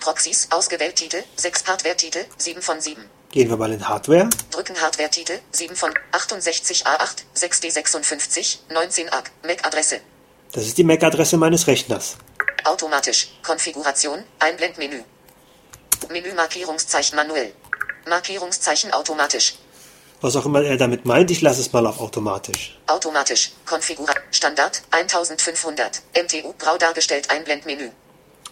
C: Proxys ausgewählt Titel 6 Hardware Titel 7 von 7.
B: Gehen wir mal in Hardware.
C: Drücken Hardware Titel 7 von 68A8 6D56 19 AG MAC Adresse.
B: Das ist die MAC Adresse meines Rechners.
C: Automatisch Konfiguration Einblendmenü. Menü Markierungszeichen manuell. Markierungszeichen automatisch.
B: Was auch immer er damit meint, ich lasse es mal auf automatisch.
C: Automatisch. Konfiguration. Standard 1500. MTU grau dargestellt Einblendmenü.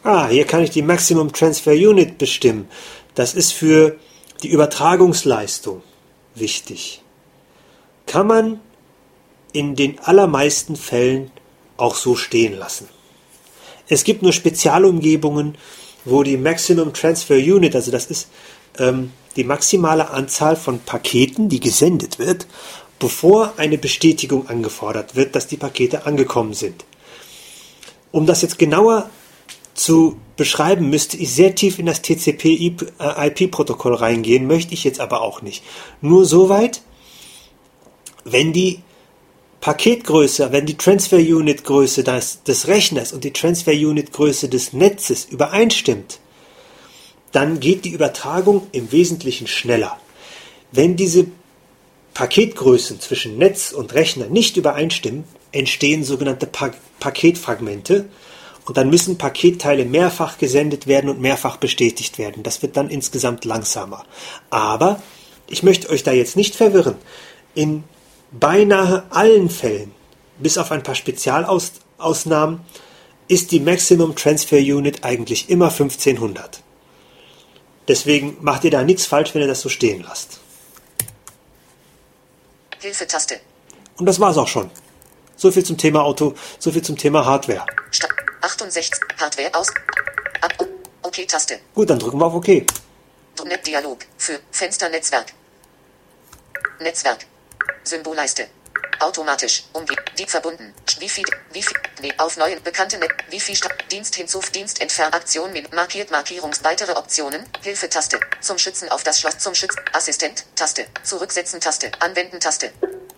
B: Ah, hier kann ich die Maximum Transfer Unit bestimmen. Das ist für die Übertragungsleistung wichtig. Kann man in den allermeisten Fällen auch so stehen lassen. Es gibt nur Spezialumgebungen, wo die Maximum Transfer Unit, also das ist ähm, die maximale Anzahl von Paketen, die gesendet wird, bevor eine Bestätigung angefordert wird, dass die Pakete angekommen sind. Um das jetzt genauer zu beschreiben, müsste ich sehr tief in das TCP-IP-Protokoll reingehen, möchte ich jetzt aber auch nicht. Nur soweit, wenn die Paketgröße, wenn die Transfer Unit Größe des, des Rechners und die Transfer Unit Größe des Netzes übereinstimmt, dann geht die Übertragung im Wesentlichen schneller. Wenn diese Paketgrößen zwischen Netz und Rechner nicht übereinstimmen, entstehen sogenannte pa Paketfragmente Und dann müssen Paketteile mehrfach gesendet werden und mehrfach bestätigt werden. Das wird dann insgesamt langsamer. Aber ich möchte euch da jetzt nicht verwirren. In beinahe allen Fällen, bis auf ein paar Spezialausnahmen, ist die Maximum Transfer Unit eigentlich immer 1500. Deswegen macht ihr da nichts falsch, wenn ihr das so stehen lasst.
C: Hilfe-Taste.
B: Und das war's auch schon. So viel zum Thema Auto, so viel zum Thema Hardware.
C: Sta 68. Hardware aus. Ab. OK-Taste.
B: Gut, dann drücken wir auf OK.
C: Net-Dialog. Für Fensternetzwerk. Netzwerk. Symbolleiste. Automatisch. Umge. Die verbunden. Wifi. Wifi. Nee, auf neuen bekannte Net. Wifi. Dienst hinzuf. Dienst entfernt. Aktion mit markiert Markierungs. Weitere Optionen. Hilfe-Taste. Zum Schützen auf das Schloss. Zum Schützen. Assistent. Taste. Zurücksetzen. Taste. Anwenden. Taste.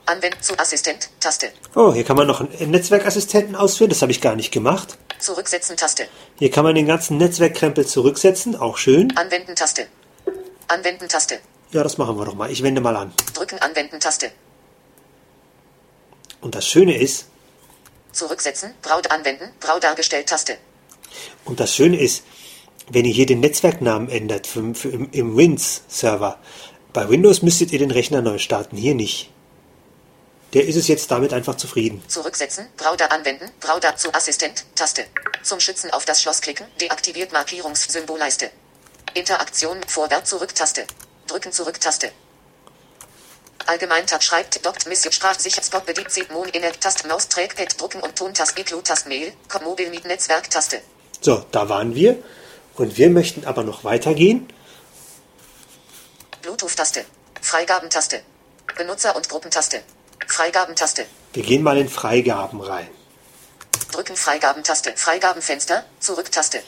C: Anwenden zu Assistent. Taste.
B: Oh, hier kann man noch einen Netzwerkassistenten ausführen. Das habe ich gar nicht gemacht.
C: Zurücksetzen. Taste.
B: Hier kann man den ganzen Netzwerkkrempel zurücksetzen. Auch schön.
C: Anwenden. Taste. Anwenden. Taste.
B: Ja, das machen wir doch mal. Ich wende mal an.
C: Drücken. Anwenden. Taste.
B: Und das Schöne ist,
C: Zurücksetzen. Braut anwenden. Brau dargestellt. Taste.
B: und das Schöne ist, wenn ihr hier den Netzwerknamen ändert für, für im, im Wins-Server, bei Windows müsstet ihr den Rechner neu starten, hier nicht. Der ist es jetzt damit einfach zufrieden.
C: Zurücksetzen. Browser anwenden. Browser zu Assistent. Taste. Zum Schützen auf das Schloss klicken. Deaktiviert Markierungssymbolleiste. Interaktion. Vorwärts zurück Taste. Drücken zurück Taste. Allgemeintab schreibt Doct Mission Sprachsicher Spot bedient Zip Mon in der Tast Maus Trackpad drucken und Tontast Iklu Tast Mail. Mobil mit Netzwerk Taste.
B: So, da waren wir. Und wir möchten aber noch weitergehen.
C: Bluetooth-Taste. Freigabentaste. Benutzer- und Gruppentaste. Freigabentaste.
B: Wir gehen mal in Freigaben rein.
C: Drücken Freigabentaste. Freigabenfenster. Zurück-Taste.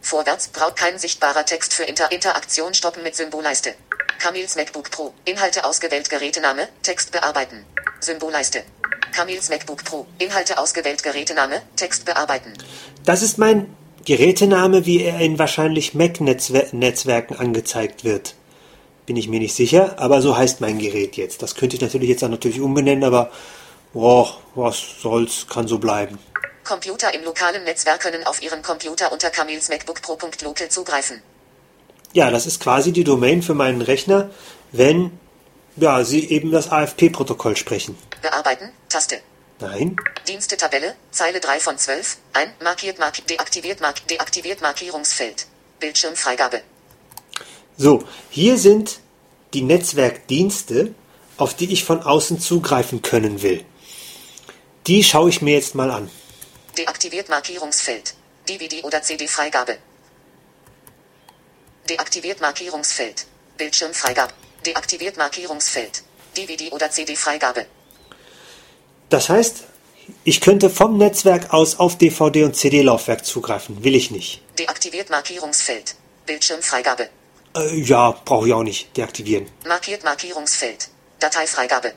C: Vorwärts braucht kein sichtbarer Text für Inter Interaktion stoppen mit Symbolleiste. Camils MacBook Pro. Inhalte ausgewählt Gerätename. Text bearbeiten. Symbolleiste. Camils MacBook Pro. Inhalte ausgewählt Gerätename. Text bearbeiten.
B: Das ist mein Gerätename, wie er in wahrscheinlich Mac-Netzwerken angezeigt wird. Bin ich mir nicht sicher, aber so heißt mein Gerät jetzt. Das könnte ich natürlich jetzt auch natürlich umbenennen, aber boah, was soll's, kann so bleiben.
C: Computer im lokalen Netzwerk können auf ihren Computer unter Camils MacBook Pro.local zugreifen.
B: Ja, das ist quasi die Domain für meinen Rechner, wenn ja, Sie eben das AFP-Protokoll sprechen.
C: Bearbeiten. Taste.
B: Nein,
C: Dienste-Tabelle, Zeile 3 von 12, ein, markiert, mark, deaktiviert, mark, deaktiviert Markierungsfeld. Bildschirmfreigabe.
B: So, hier sind die Netzwerkdienste, auf die ich von außen zugreifen können will. Die schaue ich mir jetzt mal an.
C: Deaktiviert Markierungsfeld. DVD oder CD-Freigabe. Deaktiviert Markierungsfeld. Bildschirmfreigabe. Deaktiviert Markierungsfeld. DVD oder CD-Freigabe.
B: Das heißt, ich könnte vom Netzwerk aus auf DVD und CD-Laufwerk zugreifen. Will ich nicht.
C: Deaktiviert Markierungsfeld. Bildschirmfreigabe.
B: Äh, ja, brauche ich auch nicht deaktivieren.
C: Markiert Markierungsfeld. Dateifreigabe.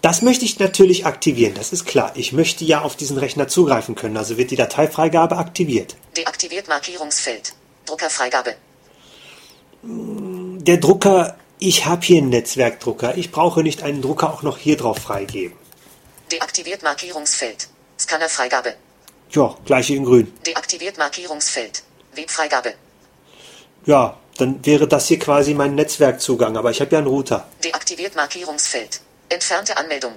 B: Das möchte ich natürlich aktivieren, das ist klar. Ich möchte ja auf diesen Rechner zugreifen können, also wird die Dateifreigabe aktiviert.
C: Deaktiviert Markierungsfeld. Druckerfreigabe.
B: Der Drucker, ich habe hier einen Netzwerkdrucker. Ich brauche nicht einen Drucker auch noch hier drauf freigeben.
C: Deaktiviert Markierungsfeld. Scannerfreigabe.
B: Ja, gleiche in grün.
C: Deaktiviert Markierungsfeld. Webfreigabe.
B: Ja, dann wäre das hier quasi mein Netzwerkzugang, aber ich habe ja einen Router.
C: Deaktiviert Markierungsfeld. Entfernte Anmeldung.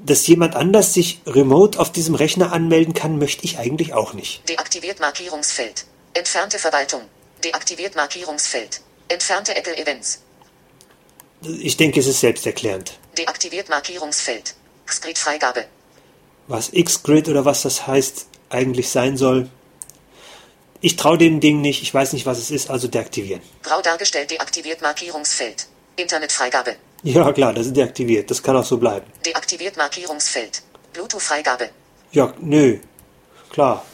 B: Dass jemand anders sich remote auf diesem Rechner anmelden kann, möchte ich eigentlich auch nicht.
C: Deaktiviert Markierungsfeld. Entfernte Verwaltung. Deaktiviert Markierungsfeld. Entfernte Apple Events.
B: Ich denke, es ist selbsterklärend.
C: Deaktiviert Markierungsfeld. Xgrid-Freigabe.
B: Was Xgrid oder was das heißt eigentlich sein soll, ich traue dem Ding nicht, ich weiß nicht, was es ist, also deaktivieren.
C: Grau dargestellt deaktiviert Markierungsfeld. Internetfreigabe.
B: Ja klar, das ist deaktiviert, das kann auch so bleiben.
C: Deaktiviert Markierungsfeld. Bluetooth-Freigabe.
B: Ja, nö, klar.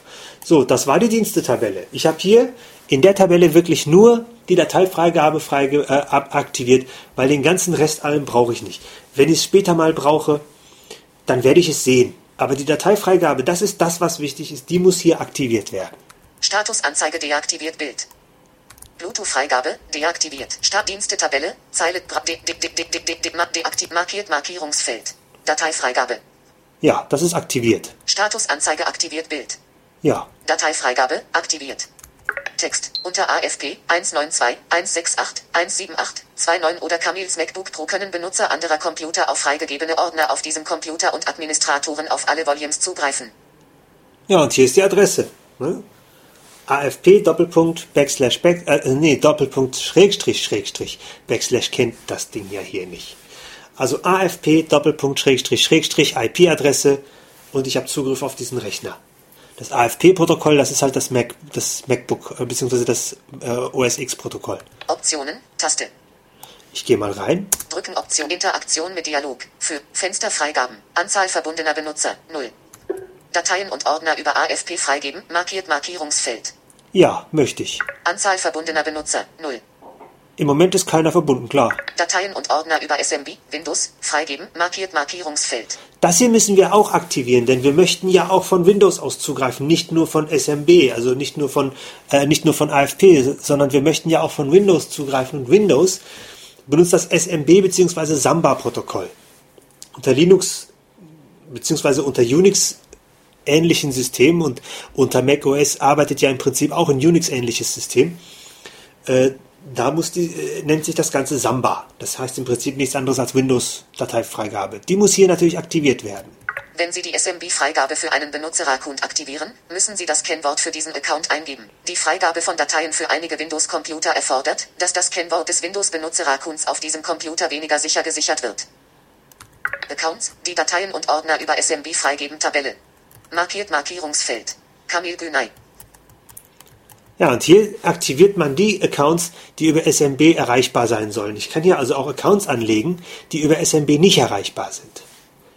B: So, das war die Dienstetabelle. Ich habe hier in der Tabelle wirklich nur die Dateifreigabe freige, äh, aktiviert, weil den ganzen Rest allem brauche ich nicht. Wenn ich es später mal brauche, dann werde ich es sehen. Aber die Dateifreigabe, das ist das, was wichtig ist, die muss hier aktiviert werden.
C: Statusanzeige deaktiviert Bild. Bluetooth-Freigabe deaktiviert. Startdienste-Tabelle, Zeile bra- de, de, de, de, de, de, de, ma- deaktiv markiert Markierungsfeld. Dateifreigabe.
B: Ja, das ist aktiviert.
C: Statusanzeige aktiviert Bild.
B: Ja,
C: Dateifreigabe aktiviert. Text unter AFP 192.168.178.29 oder Camils MacBook Pro können Benutzer anderer Computer auf freigegebene Ordner auf diesem Computer und Administratoren auf alle Volumes zugreifen.
B: Ja, und hier ist die Adresse. Ne? AFP Doppelpunkt Backslash Back, äh, nee, Doppelpunkt Schrägstrich Schrägstrich Backslash kennt das Ding ja hier nicht. Also AFP Doppelpunkt Schrägstrich Schrägstrich IP-Adresse und ich habe Zugriff auf diesen Rechner. Das AFP-Protokoll, das ist halt das Mac, das MacBook äh, beziehungsweise das äh, OS X-Protokoll.
C: Optionen, Taste.
B: Ich gehe mal rein.
C: Drücken Option Interaktion mit Dialog. Für Fensterfreigaben. Anzahl verbundener Benutzer 0. Dateien und Ordner über AFP freigeben. Markiert Markierungsfeld.
B: Ja, möchte ich.
C: Anzahl verbundener Benutzer 0.
B: Im Moment ist keiner verbunden, klar.
C: Dateien und Ordner über SMB, Windows, freigeben, markiert Markierungsfeld.
B: Das hier müssen wir auch aktivieren, denn wir möchten ja auch von Windows aus zugreifen, nicht nur von SMB, also nicht nur von äh, nicht nur von AFP, sondern wir möchten ja auch von Windows zugreifen und Windows benutzt das SMB bzw. Samba-Protokoll. Unter Linux bzw. unter Unix ähnlichen Systemen und unter macOS arbeitet ja im Prinzip auch ein Unix-ähnliches System. Äh, da muss die, äh, nennt sich das Ganze Samba. Das heißt im Prinzip nichts anderes als Windows-Dateifreigabe. Die muss hier natürlich aktiviert werden.
C: Wenn Sie die SMB-Freigabe für einen Benutzeraccount aktivieren, müssen Sie das Kennwort für diesen Account eingeben. Die Freigabe von Dateien für einige Windows-Computer erfordert, dass das Kennwort des Windows-Benutzeraccounts auf diesem Computer weniger sicher gesichert wird. Accounts, die Dateien und Ordner über SMB freigeben, Tabelle. Markiert Markierungsfeld. Kamil Günay.
B: Ja, und hier aktiviert man die Accounts, die über SMB erreichbar sein sollen. Ich kann hier also auch Accounts anlegen, die über SMB nicht erreichbar sind.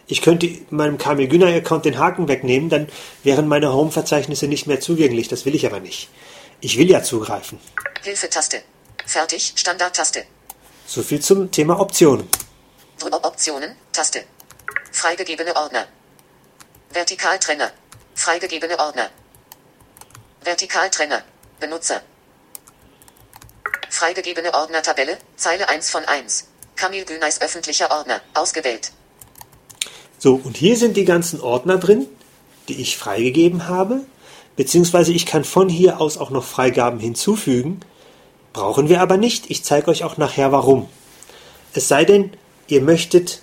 B: Ich könnte meinem Kamil Günay Account den Haken wegnehmen, dann wären meine Home-Verzeichnisse nicht mehr zugänglich. Das will ich aber nicht. Ich will ja zugreifen.
C: Hilfe-Taste. Fertig, Standard-Taste.
B: So viel zum Thema Optionen.
C: Optionen, Taste. Freigegebene Ordner. Vertikaltrenner. Freigegebene Ordner. Vertikaltrenner. Benutzer. Freigegebene Ordnertabelle, Zeile 1 von 1. Kamil Günays öffentlicher Ordner, ausgewählt.
B: So, und hier sind die ganzen Ordner drin, die ich freigegeben habe, beziehungsweise ich kann von hier aus auch noch Freigaben hinzufügen. Brauchen wir aber nicht. Ich zeige euch auch nachher warum. Es sei denn, ihr möchtet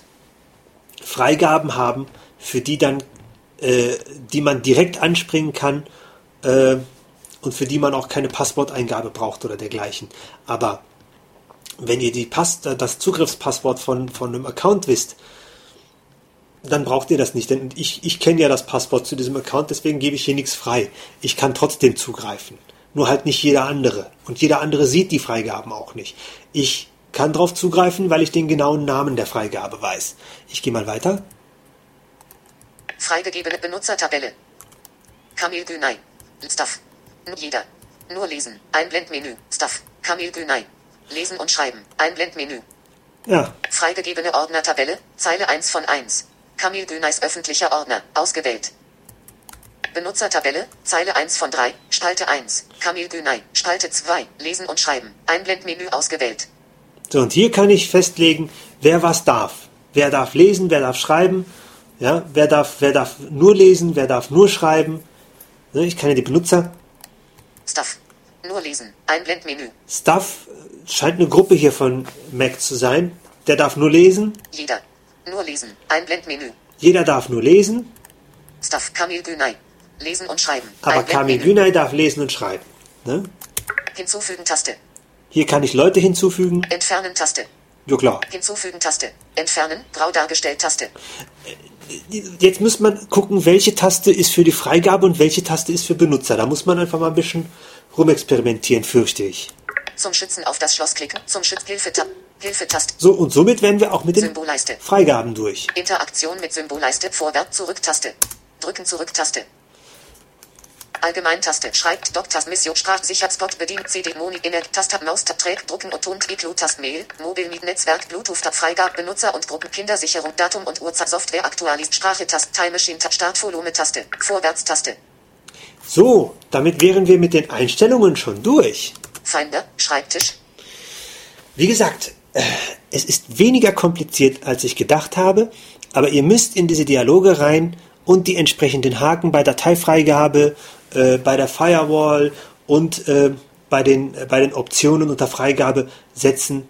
B: Freigaben haben, für die dann, äh, die man direkt anspringen kann, äh, und für die man auch keine Passworteingabe braucht oder dergleichen. Aber wenn ihr die Pass das Zugriffspasswort von, von einem Account wisst, dann braucht ihr das nicht. Denn ich, ich kenne ja das Passwort zu diesem Account, deswegen gebe ich hier nichts frei. Ich kann trotzdem zugreifen. Nur halt nicht jeder andere. Und jeder andere sieht die Freigaben auch nicht. Ich kann darauf zugreifen, weil ich den genauen Namen der Freigabe weiß. Ich gehe mal weiter.
C: Freigegebene Benutzertabelle. Kamil Günay. Stuff. Jeder. Nur lesen. Einblendmenü. Stuff. Kamil Günay. Lesen und schreiben. Einblendmenü.
B: Ja,
C: Freigegebene Ordnertabelle. Zeile 1 von 1. Kamil Günays öffentlicher Ordner. Ausgewählt. Benutzertabelle. Zeile 1 von 3. Spalte 1. Kamil Günay. Spalte 2. Lesen und schreiben. Einblendmenü ausgewählt.
B: So, und hier kann ich festlegen, wer was darf. Wer darf lesen, wer darf schreiben, ja, wer darf, wer darf nur lesen, wer darf nur schreiben. Ne, Ich kann ja die Benutzer.
C: Stuff. Nur lesen. Einblendmenü.
B: Stuff äh, scheint eine Gruppe hier von Mac zu sein. Der darf nur lesen,
C: Jeder. Nur lesen. Einblendmenü.
B: jeder darf nur lesen,
C: Stuff. Kamil Günay. Lesen und schreiben.
B: aber Kamil Günay darf lesen und schreiben. Ne?
C: Hinzufügen Taste.
B: Hier kann ich Leute hinzufügen.
C: Entfernen Taste.
B: Ja klar.
C: Hinzufügen Taste. Entfernen. Grau dargestellt Taste.
B: Jetzt muss man gucken, welche Taste ist für die Freigabe und welche Taste ist für Benutzer. Da muss man einfach mal ein bisschen rumexperimentieren, fürchte ich.
C: Zum Schützen auf das Schloss klicken. Zum Schutz Hilfe Tab. Hilfe Taste.
B: So, und somit wären wir auch mit den. Freigaben durch.
C: Interaktion mit Symbolleiste. Vorwärts zurück Taste. Drücken zurück Taste. Allgemeintaste. Schreibt Doc-Taste. Mission. Sprachsicherspot. Bedient CD. Moni. Energie. Taste. Maustab. Trägt. Drucken und Ton. Iklu-Taste. Mail. Mobil. Miet. Netzwerk. Bluetooth. Tab. Freigabe. Benutzer und Gruppen. Kindersicherung. Datum und Uhrzeit. Software. Aktualis. Sprache. Taste. Time Machine. Tab. Start. Volume. Taste. Vorwärts-Taste.
B: So, damit wären wir mit den Einstellungen schon durch.
C: Finder. Schreibtisch.
B: Wie gesagt, äh, es ist weniger kompliziert, als ich gedacht habe, aber ihr müsst in diese Dialoge rein und die entsprechenden Haken bei Dateifreigabe, äh, bei der Firewall und äh, bei, den, äh, bei den Optionen unter Freigabe setzen,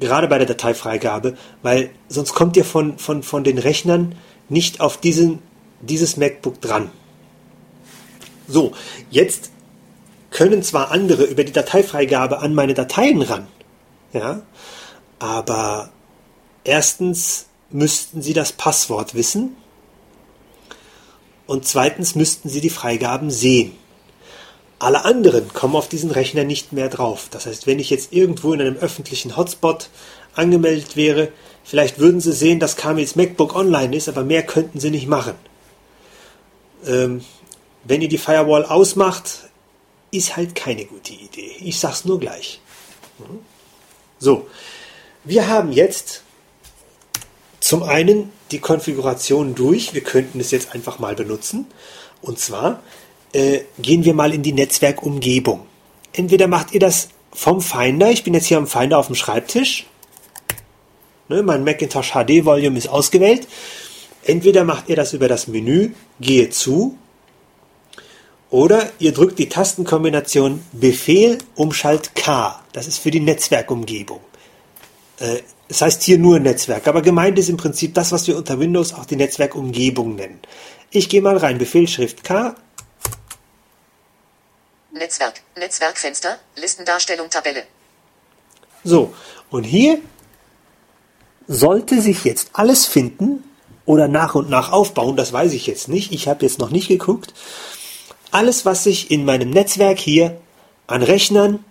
B: gerade bei der Dateifreigabe, weil sonst kommt ihr von, von, von den Rechnern nicht auf diesen, dieses MacBook dran. So, jetzt können zwar andere über die Dateifreigabe an meine Dateien ran, ja, aber erstens müssten sie das Passwort wissen und zweitens müssten sie die Freigaben sehen. Alle anderen kommen auf diesen Rechner nicht mehr drauf. Das heißt, wenn ich jetzt irgendwo in einem öffentlichen Hotspot angemeldet wäre, vielleicht würden sie sehen, dass Kamils MacBook online ist, aber mehr könnten sie nicht machen. Ähm, wenn ihr die Firewall ausmacht, ist halt keine gute Idee. Ich sag's nur gleich. So, wir haben jetzt zum einen die Konfiguration durch. Wir könnten es jetzt einfach mal benutzen. Und zwar äh, gehen wir mal in die Netzwerkumgebung. Entweder macht ihr das vom Finder. Ich bin jetzt hier am Finder auf dem Schreibtisch. Ne, mein Macintosh HD Volume ist ausgewählt. Entweder macht ihr das über das Menü Gehe zu oder ihr drückt die Tastenkombination Befehl Umschalt K. Das ist für die Netzwerkumgebung. Äh, das heißt hier nur Netzwerk, aber gemeint ist im Prinzip das, was wir unter Windows auch die Netzwerkumgebung nennen. Ich gehe mal rein, Befehlschrift K.
C: Netzwerk, Netzwerkfenster, Listendarstellung, Tabelle.
B: So, und hier sollte sich jetzt alles finden oder nach und nach aufbauen, das weiß ich jetzt nicht. Ich habe jetzt noch nicht geguckt. Alles, was sich in meinem Netzwerk hier an Rechnern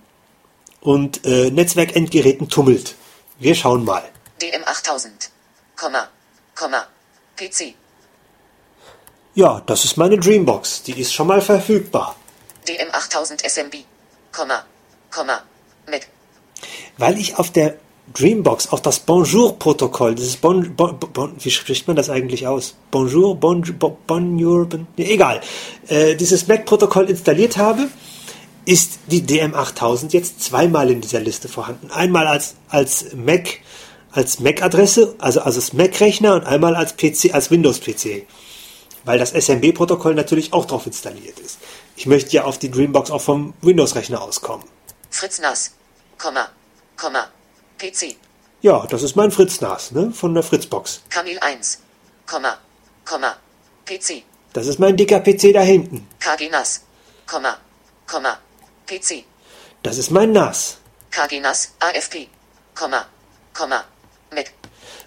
B: und äh, Netzwerkendgeräten tummelt. Wir schauen mal.
C: DM8000, Komma, Komma, PC.
B: Ja, das ist meine Dreambox. Die ist schon mal verfügbar.
C: DM8000 SMB, Komma, Komma, mit.
B: Weil ich auf der Dreambox auch das Bonjour-Protokoll, dieses bon, bon, bon, wie spricht man das eigentlich aus? Bonjour, Bonjour, Bonjour, bon, egal, äh, dieses Mac-Protokoll installiert habe, ist die DM8000 jetzt zweimal in dieser Liste vorhanden. Einmal als, als Mac, als Mac-Adresse, also, also als Mac-Rechner und einmal als PC, als Windows-PC. Weil das SMB-Protokoll natürlich auch drauf installiert ist. Ich möchte ja auf die Dreambox auch vom Windows-Rechner auskommen.
C: Fritz Nass, Komma, Komma, PC.
B: Ja, das ist mein Fritz Nas, ne, von der Fritzbox.
C: Kamil 1, Komma, Komma, PC.
B: Das ist mein dicker PC da hinten.
C: KG Nass, Komma, Komma, PC.
B: Das ist mein NAS.
C: KG Nass, AFP, Komma, Komma, mit.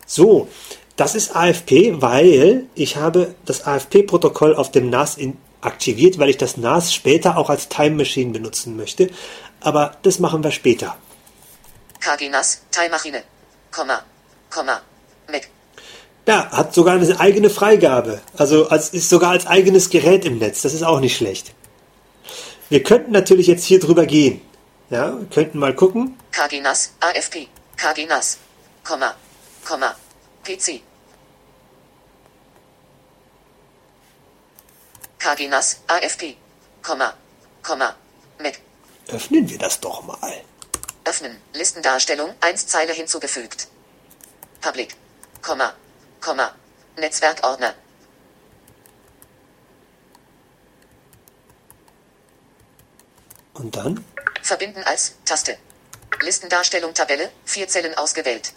B: So, das ist AFP, weil ich habe das AFP-Protokoll auf dem NAS in, aktiviert, weil ich das NAS später auch als Time Machine benutzen möchte. Aber das machen wir später.
C: KG Nass, Teilmaschine, Komma, Komma, mit.
B: Ja, hat sogar eine eigene Freigabe. Also als, ist sogar als eigenes Gerät im Netz. Das ist auch nicht schlecht. Wir könnten natürlich jetzt hier drüber gehen. Ja, wir könnten mal gucken.
C: KG Nass, AFP, KG Nass, Komma, Komma, PC. KG Nass, AFP, Komma, Komma, mit.
B: Öffnen wir das doch mal.
C: Öffnen, Listendarstellung, 1 Zeile hinzugefügt. Public, Komma, Komma, Netzwerkordner.
B: Und dann?
C: Verbinden als Taste. Listendarstellung Tabelle, vier Zellen ausgewählt.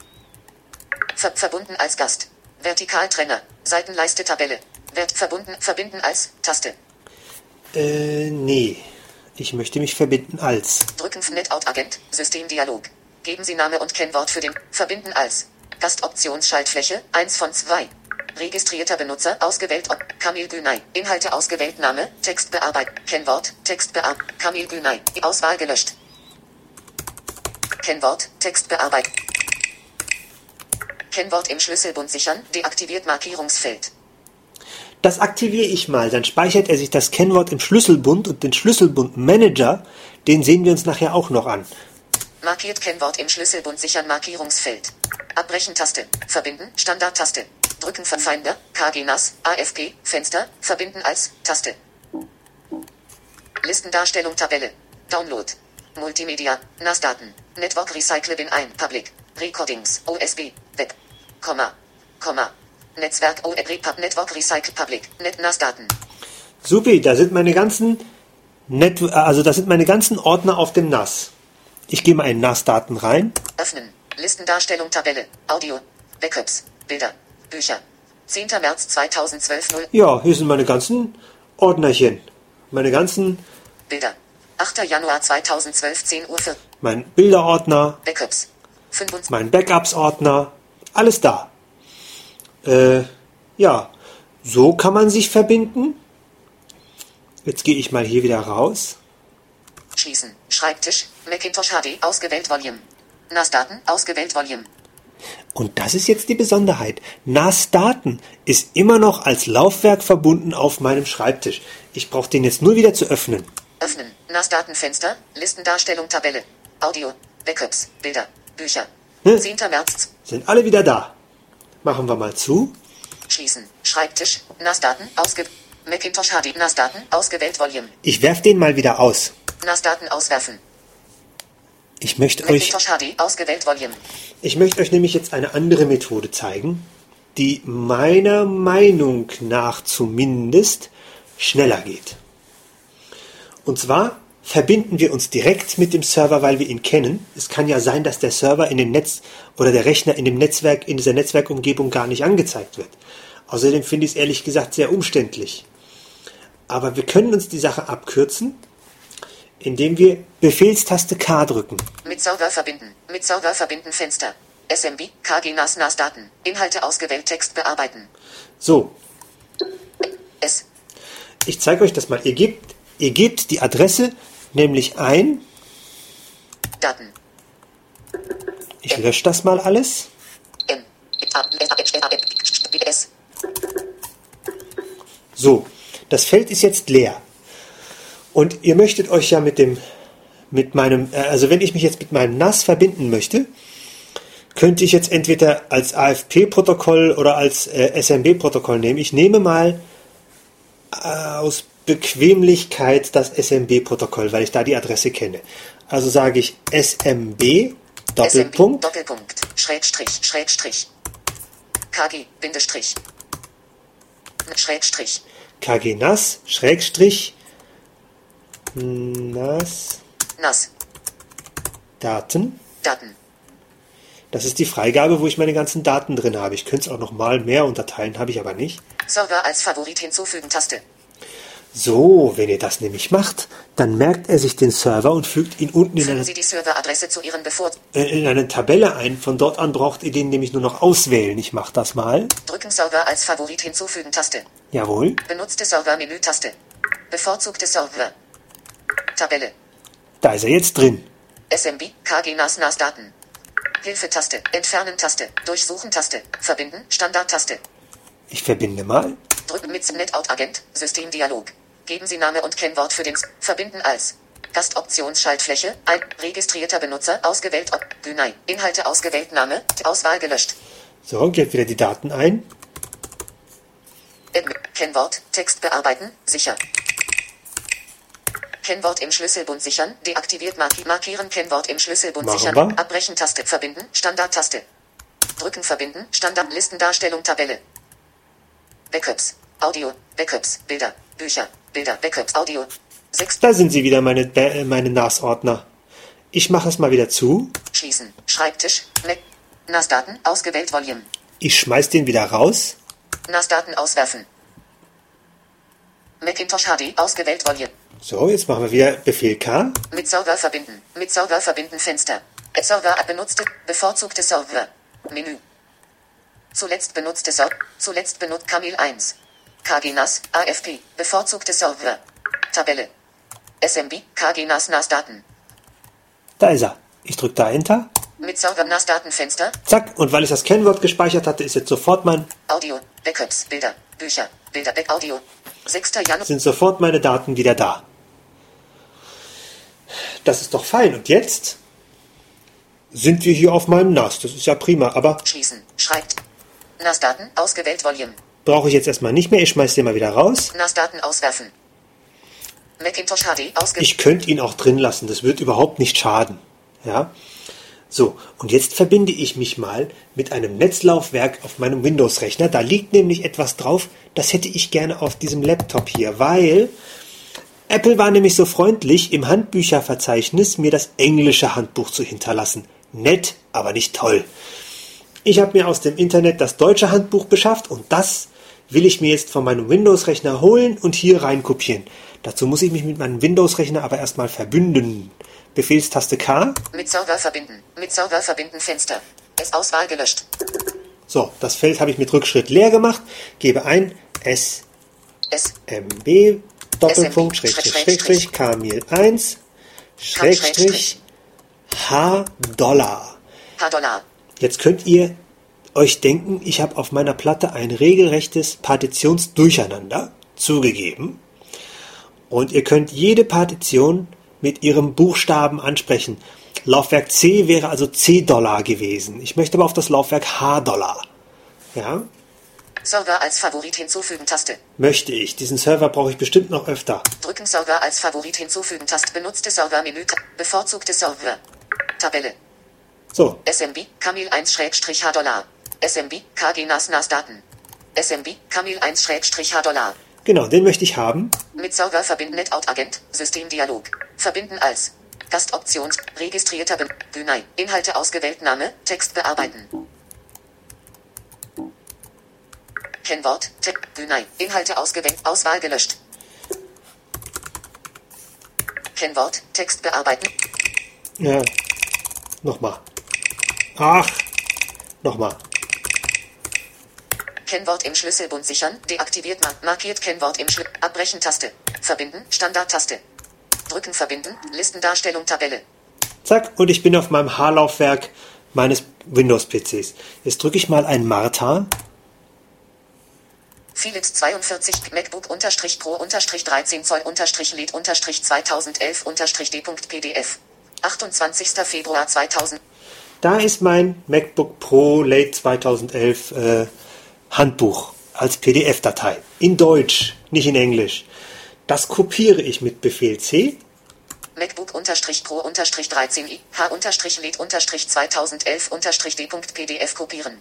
C: Ver verbunden als Gast. Vertikaltrenner. Seitenleiste Tabelle. Wert verbunden, verbinden als Taste.
B: Äh, nee. Ich möchte mich verbinden als.
C: Drücken Netout Agent, Systemdialog. Geben Sie Name und Kennwort für den Verbinden als Gastoptionsschaltfläche, 1 von 2. Registrierter Benutzer ausgewählt Kamil Günay. Inhalte ausgewählt Name, Text bearbeiten. Kennwort, Text bearbeiten. Kamil Günay. Die Auswahl gelöscht. Kennwort, Text bearbeiten. Kennwort im Schlüsselbund sichern, deaktiviert Markierungsfeld.
B: Das aktiviere ich mal, dann speichert er sich das Kennwort im Schlüsselbund und den Schlüsselbund-Manager, den sehen wir uns nachher auch noch an.
C: Markiert Kennwort im Schlüsselbund sichern Markierungsfeld. Abbrechen Taste. Verbinden, Standardtaste. Drücken Verfinder, KG NAS, AFP, Fenster, verbinden als Taste. Listendarstellung Tabelle. Download. Multimedia, NAS-Daten. Network Recycle bin ein, Public. Recordings, OSB, Web. Komma. Komma. Netzwerk OEP Network Recycle Public. Net NAS Daten.
B: Supi, da sind meine ganzen Net also das sind meine ganzen Ordner auf dem NAS. Ich gehe mal in NAS-Daten rein.
C: Öffnen. Listendarstellung Tabelle. Audio. Backups. Bilder. Bücher. 10. März 2012 0.
B: Ja, hier sind meine ganzen Ordnerchen. Meine ganzen,
C: Bilder. 8. Januar 2012 10 Uhr 4.
B: mein Bilderordner,
C: Backups. 25.
B: mein Backups-Ordner, alles da. Äh, ja, so kann man sich verbinden. Jetzt gehe ich mal hier wieder raus.
C: Schließen. Schreibtisch. Macintosh HD. Ausgewählt Volume. NAS-Daten. Ausgewählt Volume.
B: Und das ist jetzt die Besonderheit. NAS-Daten ist immer noch als Laufwerk verbunden auf meinem Schreibtisch. Ich brauche den jetzt nur wieder zu öffnen.
C: Öffnen. NAS-Datenfenster. Listendarstellung Tabelle. Audio. Backups. Bilder. Bücher.
B: Hm.
C: 10. März.
B: Sind alle wieder da. Machen wir mal zu.
C: Schließen. Schreibtisch. NAS-Daten. Ausge... Macintosh HD. NAS-Daten. Ausgewählt Volume.
B: Ich werfe den mal wieder aus.
C: NAS-Daten auswerfen.
B: Ich möchte euch, ich möchte euch nämlich jetzt eine andere Methode zeigen, die meiner Meinung nach zumindest schneller geht. Und zwar verbinden wir uns direkt mit dem Server, weil wir ihn kennen. Es kann ja sein, dass der Server in dem Netz oder der Rechner in dem Netzwerk, in dieser Netzwerkumgebung gar nicht angezeigt wird. Außerdem finde ich es ehrlich gesagt sehr umständlich. Aber wir können uns die Sache abkürzen, indem wir Befehlstaste K drücken.
C: Mit Server verbinden. Mit Server verbinden Fenster. SMB, KG NAS NAS Daten. Inhalte ausgewählt Text bearbeiten.
B: So,
C: S.
B: ich zeige euch das mal. Ihr gebt, ihr gebt die Adresse nämlich ein.
C: Daten.
B: Ich lösche das mal alles.
C: M. S.
B: So, das Feld ist jetzt leer. Und ihr möchtet euch ja mit dem, mit meinem, äh, also wenn ich mich jetzt mit meinem NAS verbinden möchte, könnte ich jetzt entweder als AFP-Protokoll oder als äh, SMB-Protokoll nehmen. Ich nehme mal äh, aus Bequemlichkeit das SMB-Protokoll, weil ich da die Adresse kenne. Also sage ich SMB, Doppelpunkt,
C: SMB, Doppelpunkt. Schrägstrich, Schrägstrich. KG, Bindestrich. Schrägstrich.
B: KG NAS, Schrägstrich, NAS,
C: NAS.
B: Daten.
C: Daten.
B: Das ist die Freigabe, wo ich meine ganzen Daten drin habe. Ich könnte es auch noch mal mehr unterteilen, habe ich aber nicht.
C: Server als Favorit hinzufügen Taste.
B: So, wenn ihr das nämlich macht, dann merkt er sich den Server und fügt ihn unten in eine,
C: Sie die Serveradresse zu Ihren Bevor...
B: äh, in eine Tabelle ein. Von dort an braucht ihr den nämlich nur noch auswählen. Ich mache das mal.
C: Drücken Server als Favorit hinzufügen Taste.
B: Jawohl.
C: Benutzte Server-Menü-Taste. Bevorzugte Server. Tabelle.
B: Da ist er jetzt drin.
C: SMB, KG NAS NAS Daten. Hilfe-Taste. Entfernen Taste. Durchsuchen Taste. Verbinden. Standard-Taste.
B: Ich verbinde mal.
C: Drücken mit NetOut-Agent. Systemdialog. Geben Sie Name und Kennwort für den S Verbinden als Gastoptionsschaltfläche. Ein registrierter Benutzer. Ausgewählt. Ob Günei. Inhalte ausgewählt. Name. Auswahl gelöscht.
B: So, und gebt wieder die Daten ein.
C: Kennwort. Text bearbeiten. Sicher. Kennwort im Schlüsselbund sichern. Deaktiviert marki markieren. Kennwort im Schlüsselbund
B: Machen
C: sichern.
B: wir.
C: Abbrechen Taste. Verbinden. Standard-Taste. Drücken verbinden. Standard Listendarstellung Tabelle. Backups. Audio. Backups. Bilder. Bücher. Bilder. Backups. Audio. 6.
B: Da sind sie wieder, meine, äh, meine NAS-Ordner. Ich mache es mal wieder zu.
C: Schließen. Schreibtisch. Mac. NAS-Daten. Ausgewählt Volume.
B: Ich schmeiß den wieder raus.
C: NAS-Daten auswerfen. Macintosh HD. Ausgewählt Volume.
B: So, jetzt machen wir wieder Befehl K.
C: Mit Server verbinden. Mit Server verbinden Fenster. Server benutzte. Bevorzugte Server. Menü. Zuletzt benutzte Server. Zuletzt benutzt Camil 1. KG NAS. AFP. Bevorzugte Server. Tabelle. SMB. KG NAS NAS Daten.
B: Da ist er. Ich drücke da Enter.
C: Mit Server NAS Datenfenster.
B: Zack. Und weil ich das Kennwort gespeichert hatte, ist jetzt sofort mein,
C: Audio. Backups. Bilder. Bücher. Bilder. Back Audio. 6. Januar.
B: sind sofort meine Daten wieder da. Das ist doch fein. Und jetzt sind wir hier auf meinem NAS. Das ist ja prima. Aber
C: Schließen. Schreibt. NAS Daten. Ausgewählt Volume.
B: brauche ich jetzt erstmal nicht mehr. Ich schmeiß den mal wieder raus.
C: NAS Daten auswerfen. Macintosh HD. Ausgewählt.
B: Ich könnte ihn auch drin lassen. Das wird überhaupt nicht schaden. Ja. So, und jetzt verbinde ich mich mal mit einem Netzlaufwerk auf meinem Windows-Rechner. Da liegt nämlich etwas drauf, das hätte ich gerne auf diesem Laptop hier, weil Apple war nämlich so freundlich, im Handbücherverzeichnis mir das englische Handbuch zu hinterlassen. Nett, aber nicht toll. Ich habe mir aus dem Internet das deutsche Handbuch beschafft und das will ich mir jetzt von meinem Windows-Rechner holen und hier rein kopieren. Dazu muss ich mich mit meinem Windows-Rechner aber erstmal verbünden. Befehlstaste K.
C: Mit Server verbinden. Mit Server verbinden Fenster. Es Auswahl gelöscht.
B: So, das Feld habe ich mit Rückschritt leer gemacht. Gebe ein
C: S.
B: SMB Doppelpunkt Schrägstrich Schrägstrich Kamil 1 Schrägstrich H Dollar.
C: H Dollar.
B: Jetzt könnt ihr euch denken, ich habe auf meiner Platte ein regelrechtes Partitionsdurcheinander zugegeben. Und ihr könnt jede Partition mit ihrem Buchstaben ansprechen. Laufwerk C wäre also C-Dollar gewesen. Ich möchte aber auf das Laufwerk H-Dollar. Ja?
C: Server als Favorit hinzufügen Taste.
B: Möchte ich. Diesen Server brauche ich bestimmt noch öfter.
C: Drücken Server als Favorit hinzufügen Taste. Benutzte Server Menü. Bevorzugte Server. Tabelle.
B: So,
C: SMB Kamil 1 Schrägstrich H Dollar. SMB KG NAS NAS Daten. SMB Kamil 1 Schrägstrich H Dollar.
B: genau, den möchte ich haben.
C: Mit Server verbinden NetOut Agent, Systemdialog. Verbinden als Gastoptions, registrierter Günay, Inhalte ausgewählt Name, Text bearbeiten. Kennwort, Text, Günay, Inhalte ausgewählt, Auswahl gelöscht. Kennwort, Text bearbeiten,
B: Ja, nochmal. Ach, nochmal.
C: Kennwort im Schlüsselbund sichern, deaktiviert, mar markiert Kennwort im Schlüssel, abbrechen Taste, verbinden, Standardtaste. Drücken verbinden, Listendarstellung Tabelle.
B: Zack, und ich bin auf meinem H-Laufwerk meines Windows-PCs. Jetzt drücke ich mal ein Martha.
C: Philips 42 MacBook unterstrich Pro unterstrich 13 Zoll unterstrich LED unterstrich 2011 unterstrich D.PDF. 28. Februar 2000.
B: Da ist mein MacBook Pro Late 2011 äh, Handbuch als PDF-Datei. In Deutsch, nicht in Englisch. Das kopiere ich mit Befehl C.
C: MacBook unterstrich Pro unterstrich 13i H unterstrich LED unterstrich 2011 unterstrich D.PDF kopieren.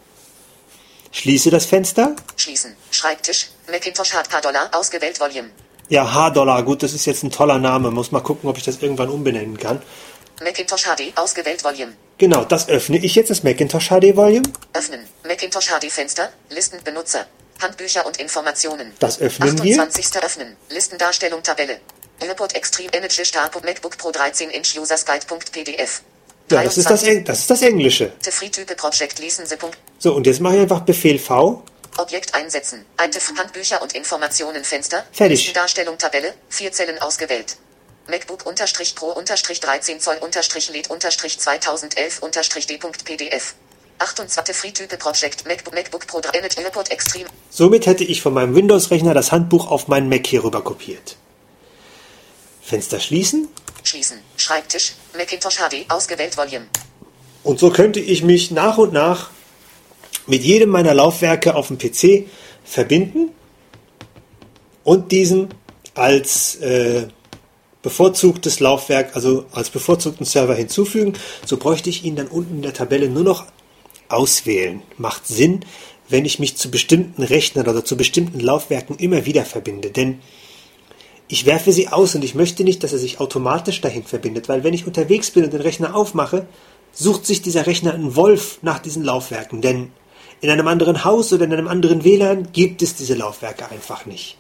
B: Schließe das Fenster.
C: Schließen. Schreibtisch. Macintosh Hard Dollar ausgewählt Volume.
B: Ja, H-Dollar, gut, das ist jetzt ein toller Name. Muss mal gucken, ob ich das irgendwann umbenennen kann.
C: Macintosh HD ausgewählt Volume.
B: Genau, das öffne ich jetzt, das Macintosh HD Volume.
C: Öffnen. Macintosh HD Fenster. Listen Benutzer. Handbücher und Informationen.
B: Das öffnen wir.
C: 28. Öffnen. Listendarstellung Tabelle. Report Extreme Energy Star. MacBook Pro 13 Inch Users Guide.pdf.
B: Ja, das ist das, Eng- das ist das Englische. So, und jetzt mache ich einfach Befehl V.
C: Objekt einsetzen. Item Handbücher und Informationen Fenster.
B: Fertig.
C: Listendarstellung Tabelle. Vier Zellen ausgewählt. MacBook unterstrich Pro unterstrich 13 Zoll unterstrich LED unterstrich 2011 unterstrich D.PDF. 28 Free-Type Project MacBook MacBook Pro 3 Energy Report Extreme.
B: Somit hätte ich von meinem Windows-Rechner das Handbuch auf meinen Mac hier rüber kopiert. Fenster schließen.
C: Schließen. Schreibtisch. Macintosh HD. Ausgewählt Volume.
B: Und so könnte ich mich nach und nach mit jedem meiner Laufwerke auf dem PC verbinden und diesen als äh, bevorzugtes Laufwerk, also als bevorzugten Server hinzufügen. So bräuchte ich ihn dann unten in der Tabelle nur noch auswählen. Macht Sinn, wenn ich mich zu bestimmten Rechnern oder zu bestimmten Laufwerken immer wieder verbinde. Denn ich werfe sie aus und ich möchte nicht, dass er sich automatisch dahin verbindet, weil wenn ich unterwegs bin und den Rechner aufmache, sucht sich dieser Rechner einen Wolf nach diesen Laufwerken, denn in einem anderen Haus oder in einem anderen WLAN gibt es diese Laufwerke einfach nicht.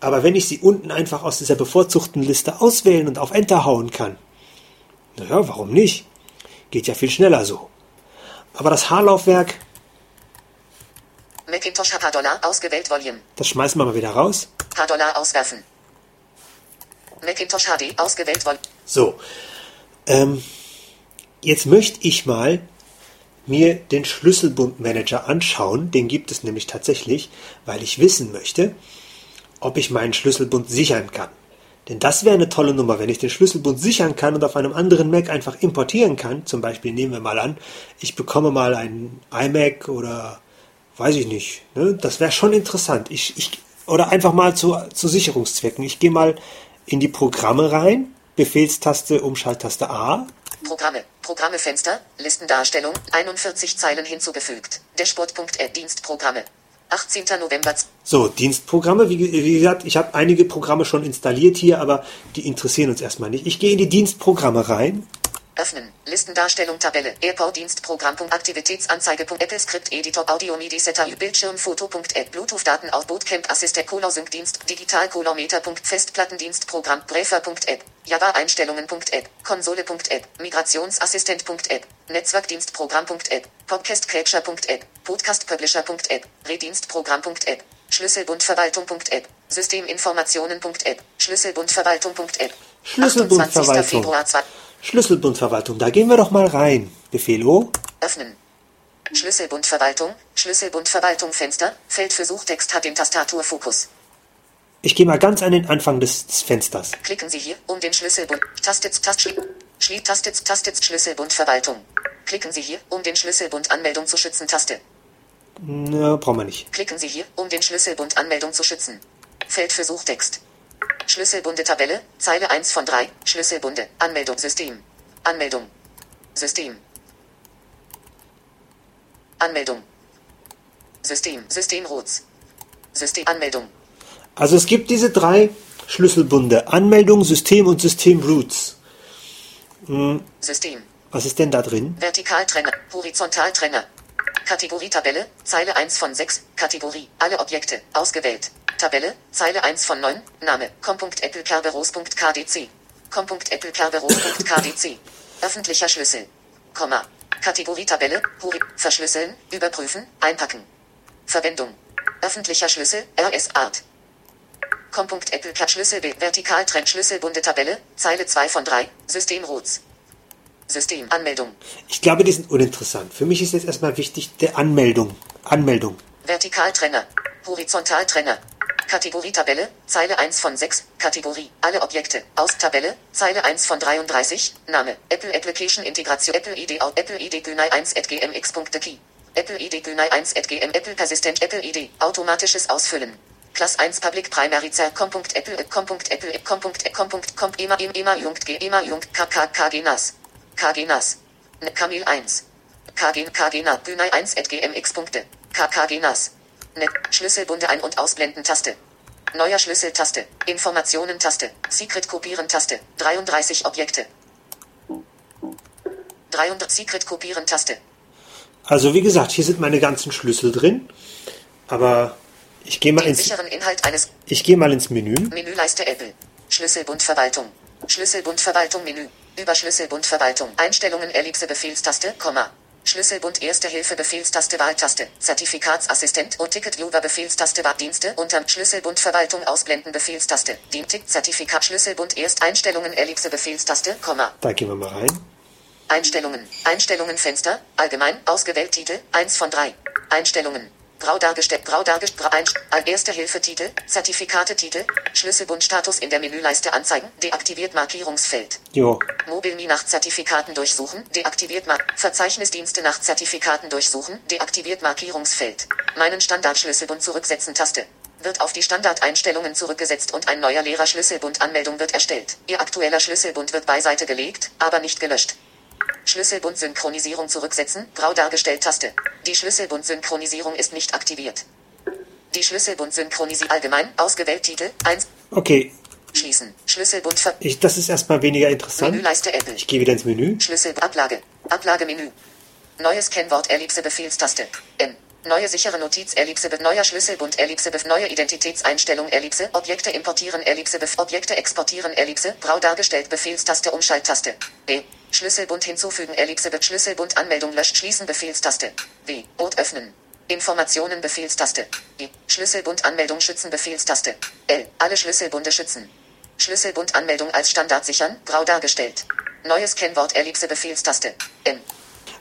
B: Aber wenn ich sie unten einfach aus dieser bevorzugten Liste auswählen und auf Enter hauen kann, naja, warum nicht? Geht ja viel schneller so. Aber das H-Laufwerk,
C: Macintosh Dollar. Ausgewählt Volume.
B: das schmeißen wir mal wieder raus.
C: H Dollar auswerfen. Macintosh HD. Ausgewählt Volume.
B: So, ähm, jetzt möchte ich mal mir den Schlüsselbundmanager anschauen. Den gibt es nämlich tatsächlich, weil ich wissen möchte, ob ich meinen Schlüsselbund sichern kann. Denn das wäre eine tolle Nummer, wenn ich den Schlüsselbund sichern kann und auf einem anderen Mac einfach importieren kann. Zum Beispiel nehmen wir mal an, ich bekomme mal einen iMac oder weiß ich nicht. Ne? Das wäre schon interessant. Ich, ich, oder einfach mal zu, zu Sicherungszwecken. Ich gehe mal in die Programme rein, Befehlstaste, Umschalttaste A.
C: Programme. Programme Fenster. Listendarstellung. 41 Zeilen hinzugefügt. Dashboard.app Dienstprogramme. 18. November.
B: So, Dienstprogramme. Wie, wie gesagt, ich habe einige Programme schon installiert hier, aber die interessieren uns erstmal nicht. Ich gehe in die Dienstprogramme rein.
C: Öffnen. Listendarstellung Tabelle. Airport Dienstprogramm. Aktivitätsanzeige. Apple Script Editor Audio MIDI Setter Bildschirm Foto.app Bluetooth Daten auf Bootcamp Assistent Color Sync Dienst Digital Colormeter. Festplattendienstprogramm Brefer.app Java Einstellungen.app Konsole.app Migrationsassistent.app Netzwerkdienstprogramm.app Podcast Catcher.app Podcast Publisher.app Redienstprogramm.app Schlüsselbundverwaltung.app Systeminformationen.app Schlüsselbundverwaltung.app
B: Schlüsselbundverwaltung.
C: Februar 2
B: Schlüsselbundverwaltung. Da gehen wir doch mal rein. Befehl O.
C: Öffnen. Schlüsselbundverwaltung, Schlüsselbundverwaltung Fenster, Feld für Suchtext hat den Tastaturfokus.
B: Ich gehe mal ganz an den Anfang des, Fensters.
C: Klicken Sie hier, um den Schlüsselbund, Tastet, Tast, Schlie, Tastet, Tastet, Schlüsselbundverwaltung. Klicken Sie hier, um den Schlüsselbund Anmeldung zu schützen, Taste.
B: Na, brauchen wir nicht.
C: Klicken Sie hier, um den Schlüsselbund Anmeldung zu schützen. Feld für Suchtext. Schlüsselbunde Tabelle, Zeile 1 von 3, Schlüsselbunde, Anmeldung System. Anmeldung. System. Anmeldung. System, System Rots. System, Anmeldung.
B: Also es gibt diese drei Schlüsselbunde. Anmeldung, System und System Roots.
C: System.
B: Was ist denn da drin?
C: Vertikaltrenner, Horizontaltrenner. Kategorietabelle, Zeile 1 von 6, Kategorie, alle Objekte, ausgewählt. Tabelle, Zeile 1 von 9, Name, com.applekerberos.kdc. com.applekerberos.kdc. Öffentlicher Schlüssel. Komma. Kategorietabelle, Hori, verschlüsseln, überprüfen, einpacken. Verwendung. Öffentlicher Schlüssel, RS Art. Com.Apple Schlüssel B, Vertikaltrend Schlüsselbunde Tabelle, Zeile 2 von 3, System Rots. System, Anmeldung.
B: Ich glaube, die sind uninteressant. Für mich ist jetzt erstmal wichtig der Anmeldung. Anmeldung.
C: Vertikaltrenner. Horizontaltrenner. Kategorietabelle, Zeile 1 von 6, Kategorie, alle Objekte, aus Tabelle, Zeile 1 von 33, Name, Apple Application Integration, Apple ID, Out- Apple ID Günay 1 at gmx.key, Apple ID Günay 1 at gm, Apple Persistent, Apple ID, automatisches Ausfüllen. Class 1 Public Primary Zer, com.apple, com.apple, com.com, com, ema, ema, ema, jungt, g, ema, jungt, kk, kg, nas, kg, nas, Kamil 1, kg, kg, na, Günay 1 at gmx. kkg, nas, Net Schlüsselbunde ein- und ausblenden Taste. Neuer Schlüssel Taste. Informationen Taste. Secret kopieren Taste. 33 Objekte. 300 Secret kopieren Taste.
B: Also wie gesagt, hier sind meine ganzen Schlüssel drin. Aber ich gehe mal
C: Den
B: ins,
C: sicheren Inhalt eines
B: ich gehe mal ins Menü.
C: Menüleiste Apple. Schlüsselbund Verwaltung. Schlüsselbund Verwaltung Menü. Über Schlüsselbund Verwaltung. Einstellungen Ellipse Befehlstaste, Komma. Schlüsselbund Erste Hilfe Befehlstaste Wahltaste. Zertifikatsassistent und Ticket Viewer Befehlstaste Webdienste unterm Schlüsselbund Verwaltung ausblenden Befehlstaste. Dientig Zertifikat Schlüsselbund Erst Einstellungen Ellipse Befehlstaste, Komma.
B: Da gehen wir mal rein.
C: Einstellungen. Einstellungen Fenster. Allgemein. Ausgewählt Titel. 1 von 3. Einstellungen. Grau dargestellt. Grau dargestellt. Ein, Erste Hilfe Titel. Zertifikate Titel. Schlüsselbund Status in der Menüleiste anzeigen. Deaktiviert Markierungsfeld.
B: Jo.
C: Mobilmi nach Zertifikaten durchsuchen. Deaktiviert Mar Verzeichnisdienste nach Zertifikaten durchsuchen. Deaktiviert Markierungsfeld. Meinen Standardschlüsselbund zurücksetzen Taste. Wird auf die Standardeinstellungen zurückgesetzt und ein neuer leerer Schlüsselbund Anmeldung wird erstellt. Ihr aktueller Schlüsselbund wird beiseite gelegt, aber nicht gelöscht. Schlüsselbund Synchronisierung zurücksetzen, grau dargestellt Taste. Die Schlüsselbund Synchronisierung ist nicht aktiviert. Die Schlüsselbund Synchronisierung allgemein, ausgewählt Titel, 1,
B: Okay,
C: schließen. Schlüsselbund Ver
B: ich, das ist erstmal weniger interessant.
C: Menüleiste Apple.
B: Ich gehe wieder ins Menü.
C: Schlüssel Ablage. Ablagemenü. Neues Kennwort Ellipse Befehlstaste. M. Neue sichere Notiz Ellipse neuer Schlüsselbund Ellipse neue Identitätseinstellung Ellipse Objekte importieren Ellipse Bef Objekte exportieren Ellipse grau dargestellt Befehlstaste Umschalttaste. B. Schlüsselbund hinzufügen Be Schlüsselbund Anmeldung löscht schließen Befehlstaste. W. Ort öffnen. Informationen Befehlstaste. I. Schlüsselbund Anmeldung schützen Befehlstaste. L. Alle Schlüsselbunde schützen. Schlüsselbund Anmeldung als Standard sichern, grau dargestellt. Neues Kennwort Ellipse Befehlstaste. M.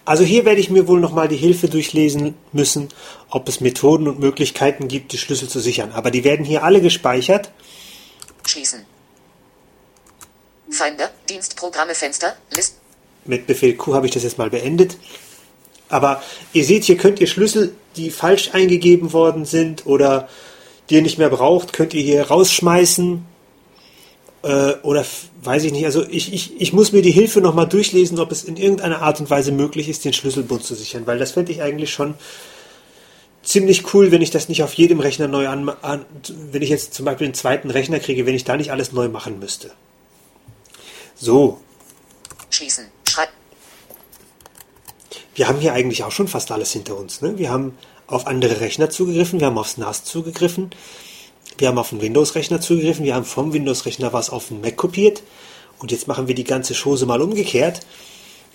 B: Also hier werde ich mir wohl nochmal die Hilfe durchlesen müssen, ob es Methoden und Möglichkeiten gibt, die Schlüssel zu sichern. Aber die werden hier alle gespeichert.
C: Schließen. Finder, Dienstprogramme Fenster, List.
B: Mit Befehl Q habe ich das jetzt mal beendet. Aber ihr seht, hier könnt ihr Schlüssel, die falsch eingegeben worden sind oder die ihr nicht mehr braucht, könnt ihr hier rausschmeißen. Äh, oder weiß ich nicht, also ich, ich, ich muss mir die Hilfe nochmal durchlesen, ob es in irgendeiner Art und Weise möglich ist, den Schlüsselbund zu sichern, weil das fände ich eigentlich schon ziemlich cool, wenn ich das nicht auf jedem Rechner neu an, an, wenn ich jetzt zum Beispiel einen zweiten Rechner kriege, wenn ich da nicht alles neu machen müsste. So.
C: Schließen.
B: Wir haben hier eigentlich auch schon fast alles hinter uns. Ne? Wir haben auf andere Rechner zugegriffen, wir haben aufs NAS zugegriffen, wir haben auf den Windows-Rechner zugegriffen, wir haben vom Windows-Rechner was auf den Mac kopiert und jetzt machen wir die ganze Chose mal umgekehrt.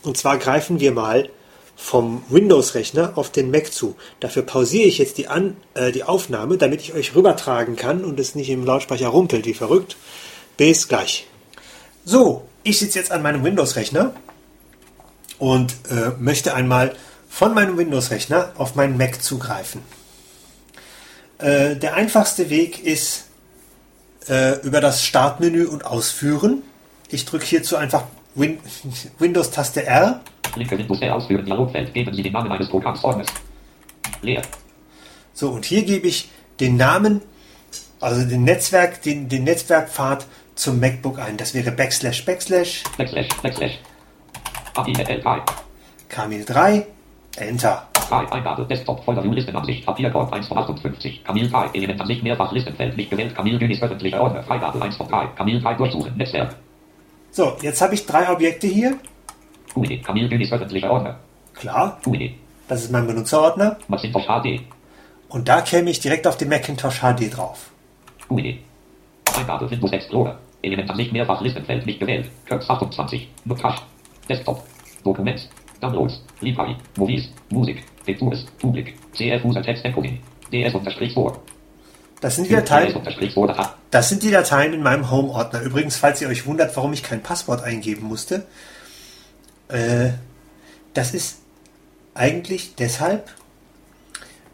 B: Und zwar greifen wir mal vom Windows-Rechner auf den Mac zu. Dafür pausiere ich jetzt die, An äh, die Aufnahme, damit ich euch rübertragen kann und es nicht im Lautsprecher rumpelt wie verrückt. Bis gleich. So, ich sitze jetzt an meinem Windows-Rechner und äh, möchte einmal von meinem Windows-Rechner auf meinen Mac zugreifen. Äh, der einfachste Weg ist äh, über das Startmenü und Ausführen. Ich drücke hierzu einfach Win Windows-Taste R.
D: Linke Windows R ausführen, Dialogfeld. Geben Sie den Namen eines Programmsordners. Leer.
B: So, und hier gebe ich den Namen, also den Netzwerk, den, den Netzwerkpfad zum MacBook ein. Das wäre Backslash Backslash
D: Backslash, Backslash. AILK.
B: Kamil 3, Enter.
D: Eingabe. Desktop. Folder View Listenansicht. Papierkorb 1 von 58. Kamil K. Elementansicht. Mehrfach Listenfeld. Nicht gewählt. Kamil Günis. Öffentlicher Ordner. Freigabe 1 von 3. Kamil K. Durchsuchen. Netzwerk.
B: So, jetzt habe ich drei Objekte hier.
D: QED. Kamil Günis. Öffentlicher Ordner.
B: Klar,
D: QED.
B: das ist mein Benutzerordner.
D: Macintosh HD.
B: Und da käme ich direkt auf den Macintosh HD drauf.
D: QED. Eingabe. Windows Explorer. Elementansicht. Mehrfach Listenfeld. Nicht gewählt. Kirks 28. Notash. Desktop. Dokument. Downloads. Library. Movies. Musik. Pictures. Public. CF User Text Encoding. DS unterstrich vor.
B: Das sind die Dateien, das sind die Dateien in meinem Home-Ordner. Übrigens, falls ihr euch wundert, warum ich kein Passwort eingeben musste, äh, das ist eigentlich deshalb,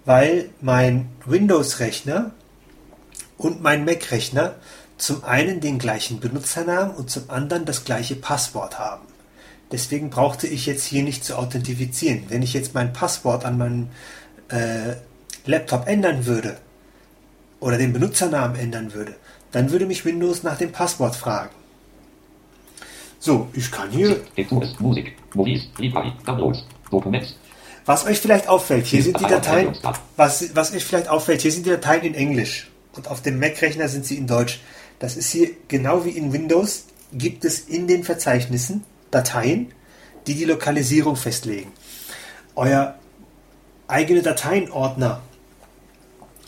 B: weil mein Windows-Rechner und mein Mac-Rechner zum einen den gleichen Benutzernamen und zum anderen das gleiche Passwort haben. Deswegen brauchte ich jetzt hier nicht zu authentifizieren. Wenn ich jetzt mein Passwort an meinem äh, Laptop ändern würde oder den Benutzernamen ändern würde, dann würde mich Windows nach dem Passwort fragen. So, ich kann hier.
D: Musik. Movies. Library. Downloads. Dokument.
B: Was euch vielleicht auffällt, hier sind die Dateien, was, was euch vielleicht auffällt, hier sind die Dateien in Englisch und auf dem Mac-Rechner sind sie in Deutsch. Das ist hier genau wie in Windows, gibt es in den Verzeichnissen Dateien, die die Lokalisierung festlegen. Euer eigene Dateienordner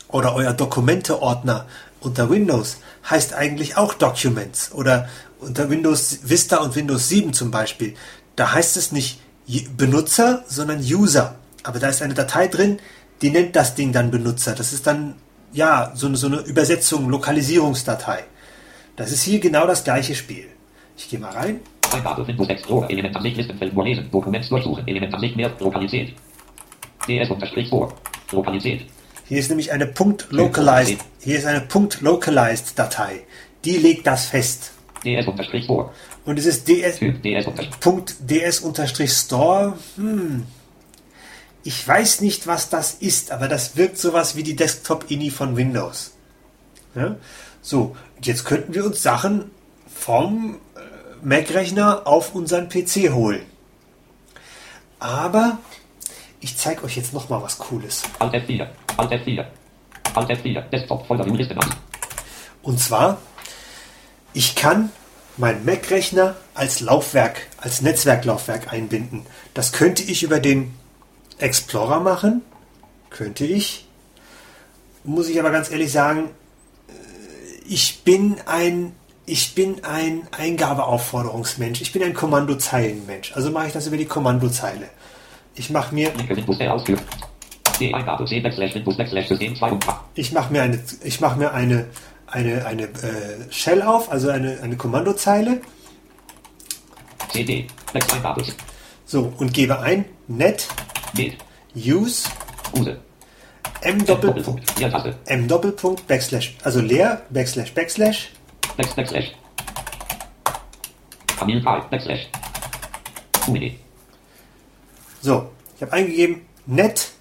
B: oder euer Dokumente-Ordner unter Windows heißt eigentlich auch Documents oder unter Windows Vista und Windows 7 zum Beispiel. Da heißt es nicht Benutzer, sondern User. Aber da ist eine Datei drin, die nennt das Ding dann Benutzer. Das ist dann, ja, so, so eine Übersetzung, Lokalisierungsdatei. Das ist hier genau das gleiche Spiel. Ich gehe mal rein.
D: Eingabe Windows Explorer. Elementansicht Listenfeld nur lesen. Dokument durchsuchen. Elementansicht mehr. Lokalität. DS unterstrich vor. Lokalität.
B: Hier ist nämlich eine Punkt localized. Hier ist eine Punkt localized Datei. Die legt das fest.
D: DS unterstrich vor.
B: Und es ist ds
D: Typ DS unterstrich.
B: Punkt ds-store. Hm. Ich weiß nicht, was das ist, aber das wirkt sowas wie die Desktop-INI von Windows. Ja? So, jetzt könnten wir uns Sachen vom Mac-Rechner auf unseren PC holen. Aber ich zeige euch jetzt noch mal was Cooles.
D: Alt F4. Alt F4. Alt F4. Desktop. Folder View Listenansicht.
B: Und zwar, ich kann mein Mac-Rechner als Laufwerk, als Netzwerklaufwerk einbinden. Das könnte ich über den Explorer machen. Könnte ich. Muss ich aber ganz ehrlich sagen, äh, ich bin ein, ich bin ein Eingabeaufforderungsmensch. Ich bin ein Kommandozeilenmensch. Also mache ich das über die Kommandozeile. Ich mache mir,
D: Linke Windows R ausführen. D Eingabe C Backslash Windows Backslash System 2 und 8.
B: ich mache mir eine, ich mache mir eine, eine, eine äh, Shell auf, also eine, eine Kommandozeile.
D: CD.
B: So, und gebe ein net use m Doppelpunkt, m Doppelpunkt backslash, also leer backslash backslash
D: Back Backslash. K. Backslash. QED.
B: So, ich habe eingegeben net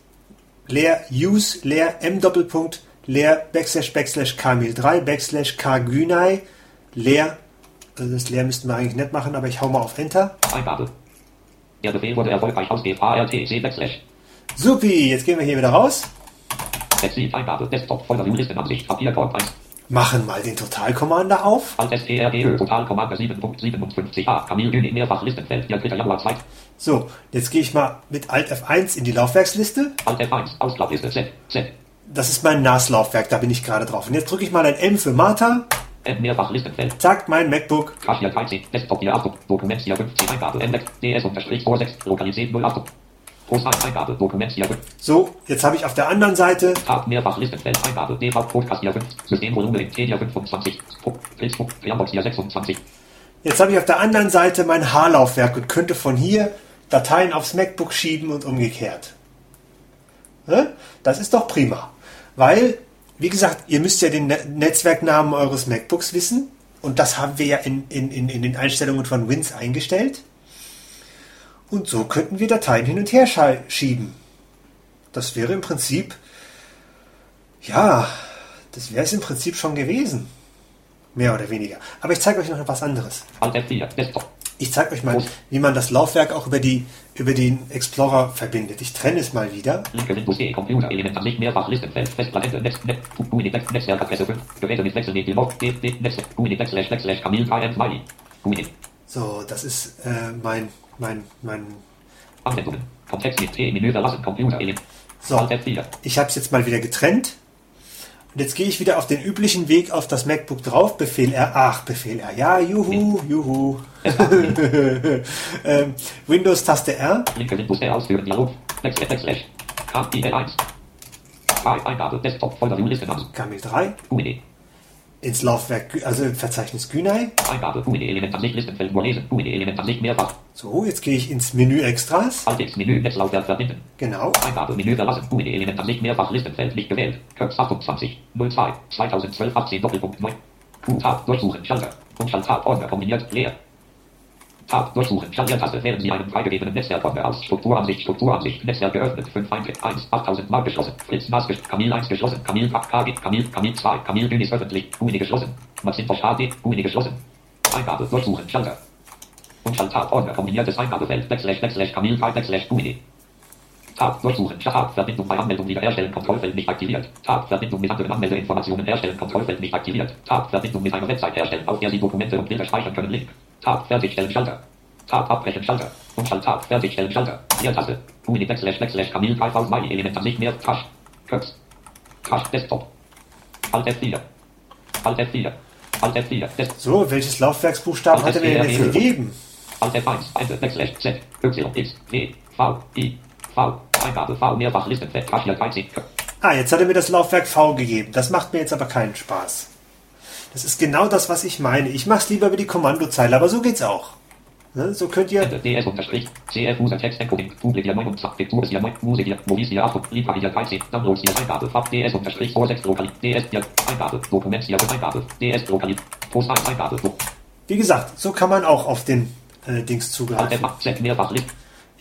B: leer use leer m Doppelpunkt leer backslash backslash kamil3 backslash kgünay leer Also das leer müssten wir eigentlich nicht machen, aber ich hau mal auf Enter.
D: Eingabe. Der Befehl wurde erfolgreich ausgewählt. ARTC Backslash.
B: Supi, jetzt gehen wir hier wieder raus.
D: Exit Eingabe. Desktop. Folder View Listenansicht. Papierkorb 1.
B: Machen mal den Total Commander auf.
D: Alt STRGÖ. Total Commander 7.57a. Camille Güni. Mehrfach Listenfeld. 4. Januar 2.
B: So, jetzt gehe ich mal mit Alt F1 in die Laufwerksliste.
D: Alt F1. Ausklappliste. Z. Z.
B: Das ist mein NAS-Laufwerk, da bin ich gerade drauf. Und jetzt drücke ich mal ein M für Martha.
D: M. Mehrfach Listenfeld.
B: Zack, mein MacBook.
D: Hier 13. Desktop hier 8. Dokument hier 15. Eingabe. Index. DS unterstrich vor 6. Lokalität 08. Post 1. Eingabe. Dokument hier 5.
B: So, jetzt habe ich auf der anderen Seite
D: Tab. Mehrfach Listenfeld. Eingabe. DV Podcast hier 5. Systemvolumen in T hier 25. Puck. Facebook. Fernbox hier 26.
B: Jetzt habe ich auf der anderen Seite mein H-Laufwerk und könnte von hier Dateien aufs MacBook schieben und umgekehrt. Ne? Das ist doch prima. Weil, wie gesagt, ihr müsst ja den Ne- Netzwerknamen eures MacBooks wissen. Und das haben wir ja in, in, in den Einstellungen von Wins eingestellt. Und so könnten wir Dateien hin und her schieben. Das wäre im Prinzip, ja, das wäre es im Prinzip schon gewesen. Mehr oder weniger. Aber ich zeige euch noch was anderes.
D: Alt F4. Desktop.
B: Ich zeige euch mal, wie man das Laufwerk auch über, die, über den Explorer verbindet. Ich trenne es mal wieder.
D: E. Computer. Element an nicht mehrfach Listenfeld. Festplatte. Netz. Netz. GUID. Netz. Netzwerkadresse 5. Geräte mit Wechselweg. Log. D. D. Netz. GUID. Backslash. Backslash. Camille. KM. Smiley. GUID.
B: So, das ist äh, mein, mein, mein. So.
D: Alt F4.
B: Ich habe es jetzt mal wieder getrennt. Und jetzt gehe ich wieder auf den üblichen Weg auf das MacBook drauf. Befehl R. Ach, Befehl R. Ja, juhu, juhu. ähm, Windows-Taste R.
D: Linke Windows. Ausführen. Dialog. Backslash. Backslash. KPL 1. Zwei. Eingabe. Desktop. Folder View Listenansicht.
B: Kamel 3.
D: GUID.
B: Ins Laufwerk, also im Verzeichnis Günei.
D: Eingabe. Element an nicht Listenfeld. Nur lesen. GUID. Element an nicht mehrfach.
B: So, jetzt gehe ich ins Menü Extras.
D: Alt X. Menü. Netzlaufwerk verbinden.
B: Genau.
D: Eingabe, Menü verlassen, Element an nicht mehrfach Listenfeld nicht gewählt. Köps 28, 02, 2012, 18, Doppelpunkt 9. Q-Tab, durchsuchen, Schalter. Und Schalttab, Ordner, kombiniert, leer. Tab, durchsuchen, Schaltiertaste, wählen Sie einen freigegebenen Netzwerkordner aus. Strukturansicht, Strukturansicht, Netzwerk geöffnet, 5, 1, 1, 8000 Mal geschlossen. Fritz Maß, gesch- Kamil 1 geschlossen, Kamil, KG, Kamil, Kamil 2, Kamil Dünis öffentlich, GUID geschlossen. Macintosh HD, GUID geschlossen. Eingabe, durchsuchen, Schalter. Und Schalttab, Ordner, kombiniertes Eingabefeld, Backslash, Backslash, Kamil 3, Backslash, GUID. Tab, durchsuchen, Tab, Verbindung bei Anmeldung wiederherstellen, Kontrollfeld nicht aktiviert. Tab, Verbindung mit anderen Anmeldeinformationen herstellen, Kontrollfeld nicht aktiviert. Tab, Verbindung mit einer Website herstellen, auf der Sie Dokumente und Bilder speichern können, Link. Tab, fertigstellen, Schalter. Tab, abbrechen, Schalter. Und Tab, fertigstellen, Schalter. Leertaste. GUID, Backslash, Backslash, Kamil, 3000, Mai, Element nicht mehr, Crash. Köps. Crash, Desktop. Alt F4. Alt F4. Alt F4. Desktop.
B: So, welches Laufwerksbuchstaben hat er mir denn gegeben?
D: Alt F1, Enter, Backslash, Z, Y, X, W, V, I, V, Eingabe, V, mehrfach Listenfeld, hier 13, K-
B: Ah, jetzt hat er mir das Laufwerk V gegeben. Das macht mir jetzt aber keinen Spaß. Das ist genau das, was ich meine. Ich mache es lieber über die Kommandozeile, aber so geht's auch. Ne? So könnt ihr.
D: Ende, DS unterstrich, CF User Text Encoding, Public hier 29, Vektur hier 9, Musik hier, Movis hier 8, Libra hier 13, Downloads hier Eingabe, Fab DS unterstrich vor 6 Lokal, DS hier, Eingabe, Dokument hier Eingabe, DS Lokal, Post 1 Eingabe, so,
B: Wie gesagt, so kann man auch auf den äh, Dings zugreifen.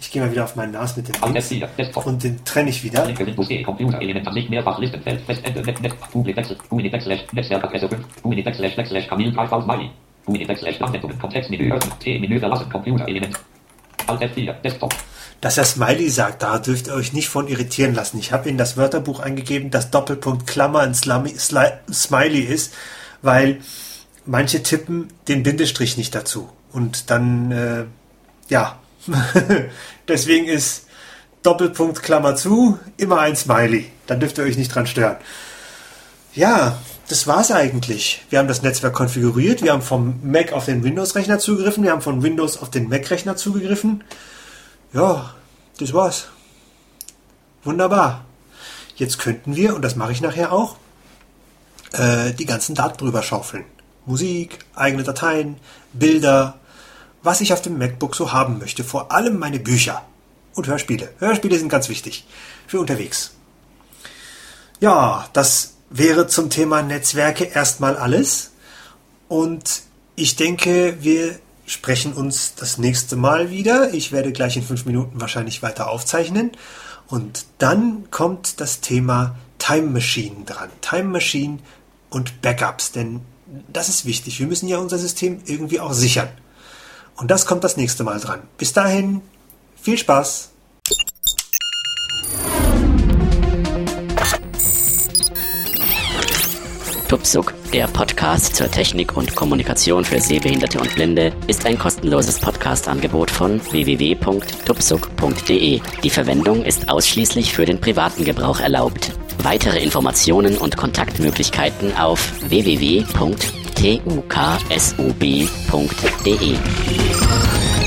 D: F8, Z, mehrfach List,
B: Ich gehe mal wieder auf meinen NAS mit dem
D: Alt
B: Dings.
D: F4, Desktop,
B: und den trenne ich wieder.
D: Linke Windows Computer, Element an nicht mehrfach Listenfeld, Festende, Net, Net, Public Wechsel, GUID Backslash, Netzwerkadresse 5, GUID Backslash, Backslash, Kamil 3000 Smiley, GUID Backslash, Anwendungen, Kontextmenü öffnen, T, Menü verlassen, Computer, Element, Alt F4, Desktop,
B: Dass er Smiley sagt, da dürft ihr euch nicht von irritieren lassen. Ich habe in das Wörterbuch eingegeben, dass Doppelpunkt Klammer ein Smiley ist, weil manche tippen den Bindestrich nicht dazu. Und dann, äh, ja, deswegen ist Doppelpunkt Klammer zu immer ein Smiley. Dann dürft ihr euch nicht dran stören. Ja, das war's eigentlich. Wir haben das Netzwerk konfiguriert, wir haben vom Mac auf den Windows-Rechner zugegriffen, wir haben von Windows auf den Mac-Rechner zugegriffen. Ja, das war's. Wunderbar. Jetzt könnten wir, und das mache ich nachher auch, äh, die ganzen Daten drüber schaufeln. Musik, eigene Dateien, Bilder, was ich auf dem MacBook so haben möchte. Vor allem meine Bücher und Hörspiele. Hörspiele sind ganz wichtig für unterwegs. Ja, das wäre zum Thema Netzwerke erstmal alles. Und ich denke, wir sprechen uns das nächste Mal wieder. Ich werde gleich in fünf Minuten wahrscheinlich weiter aufzeichnen. Und dann kommt das Thema Time Machine dran. Time Machine und Backups. Denn Das ist wichtig. Wir müssen ja unser System irgendwie auch sichern. Und das kommt das nächste Mal dran. Bis dahin, viel Spaß!
A: Tupsuk, der Podcast zur Technik und Kommunikation für Sehbehinderte und Blinde, ist ein kostenloses Podcast-Angebot von www.tupsuk.de. Die Verwendung ist ausschließlich für den privaten Gebrauch erlaubt. Weitere Informationen und Kontaktmöglichkeiten auf www.tuksub.de.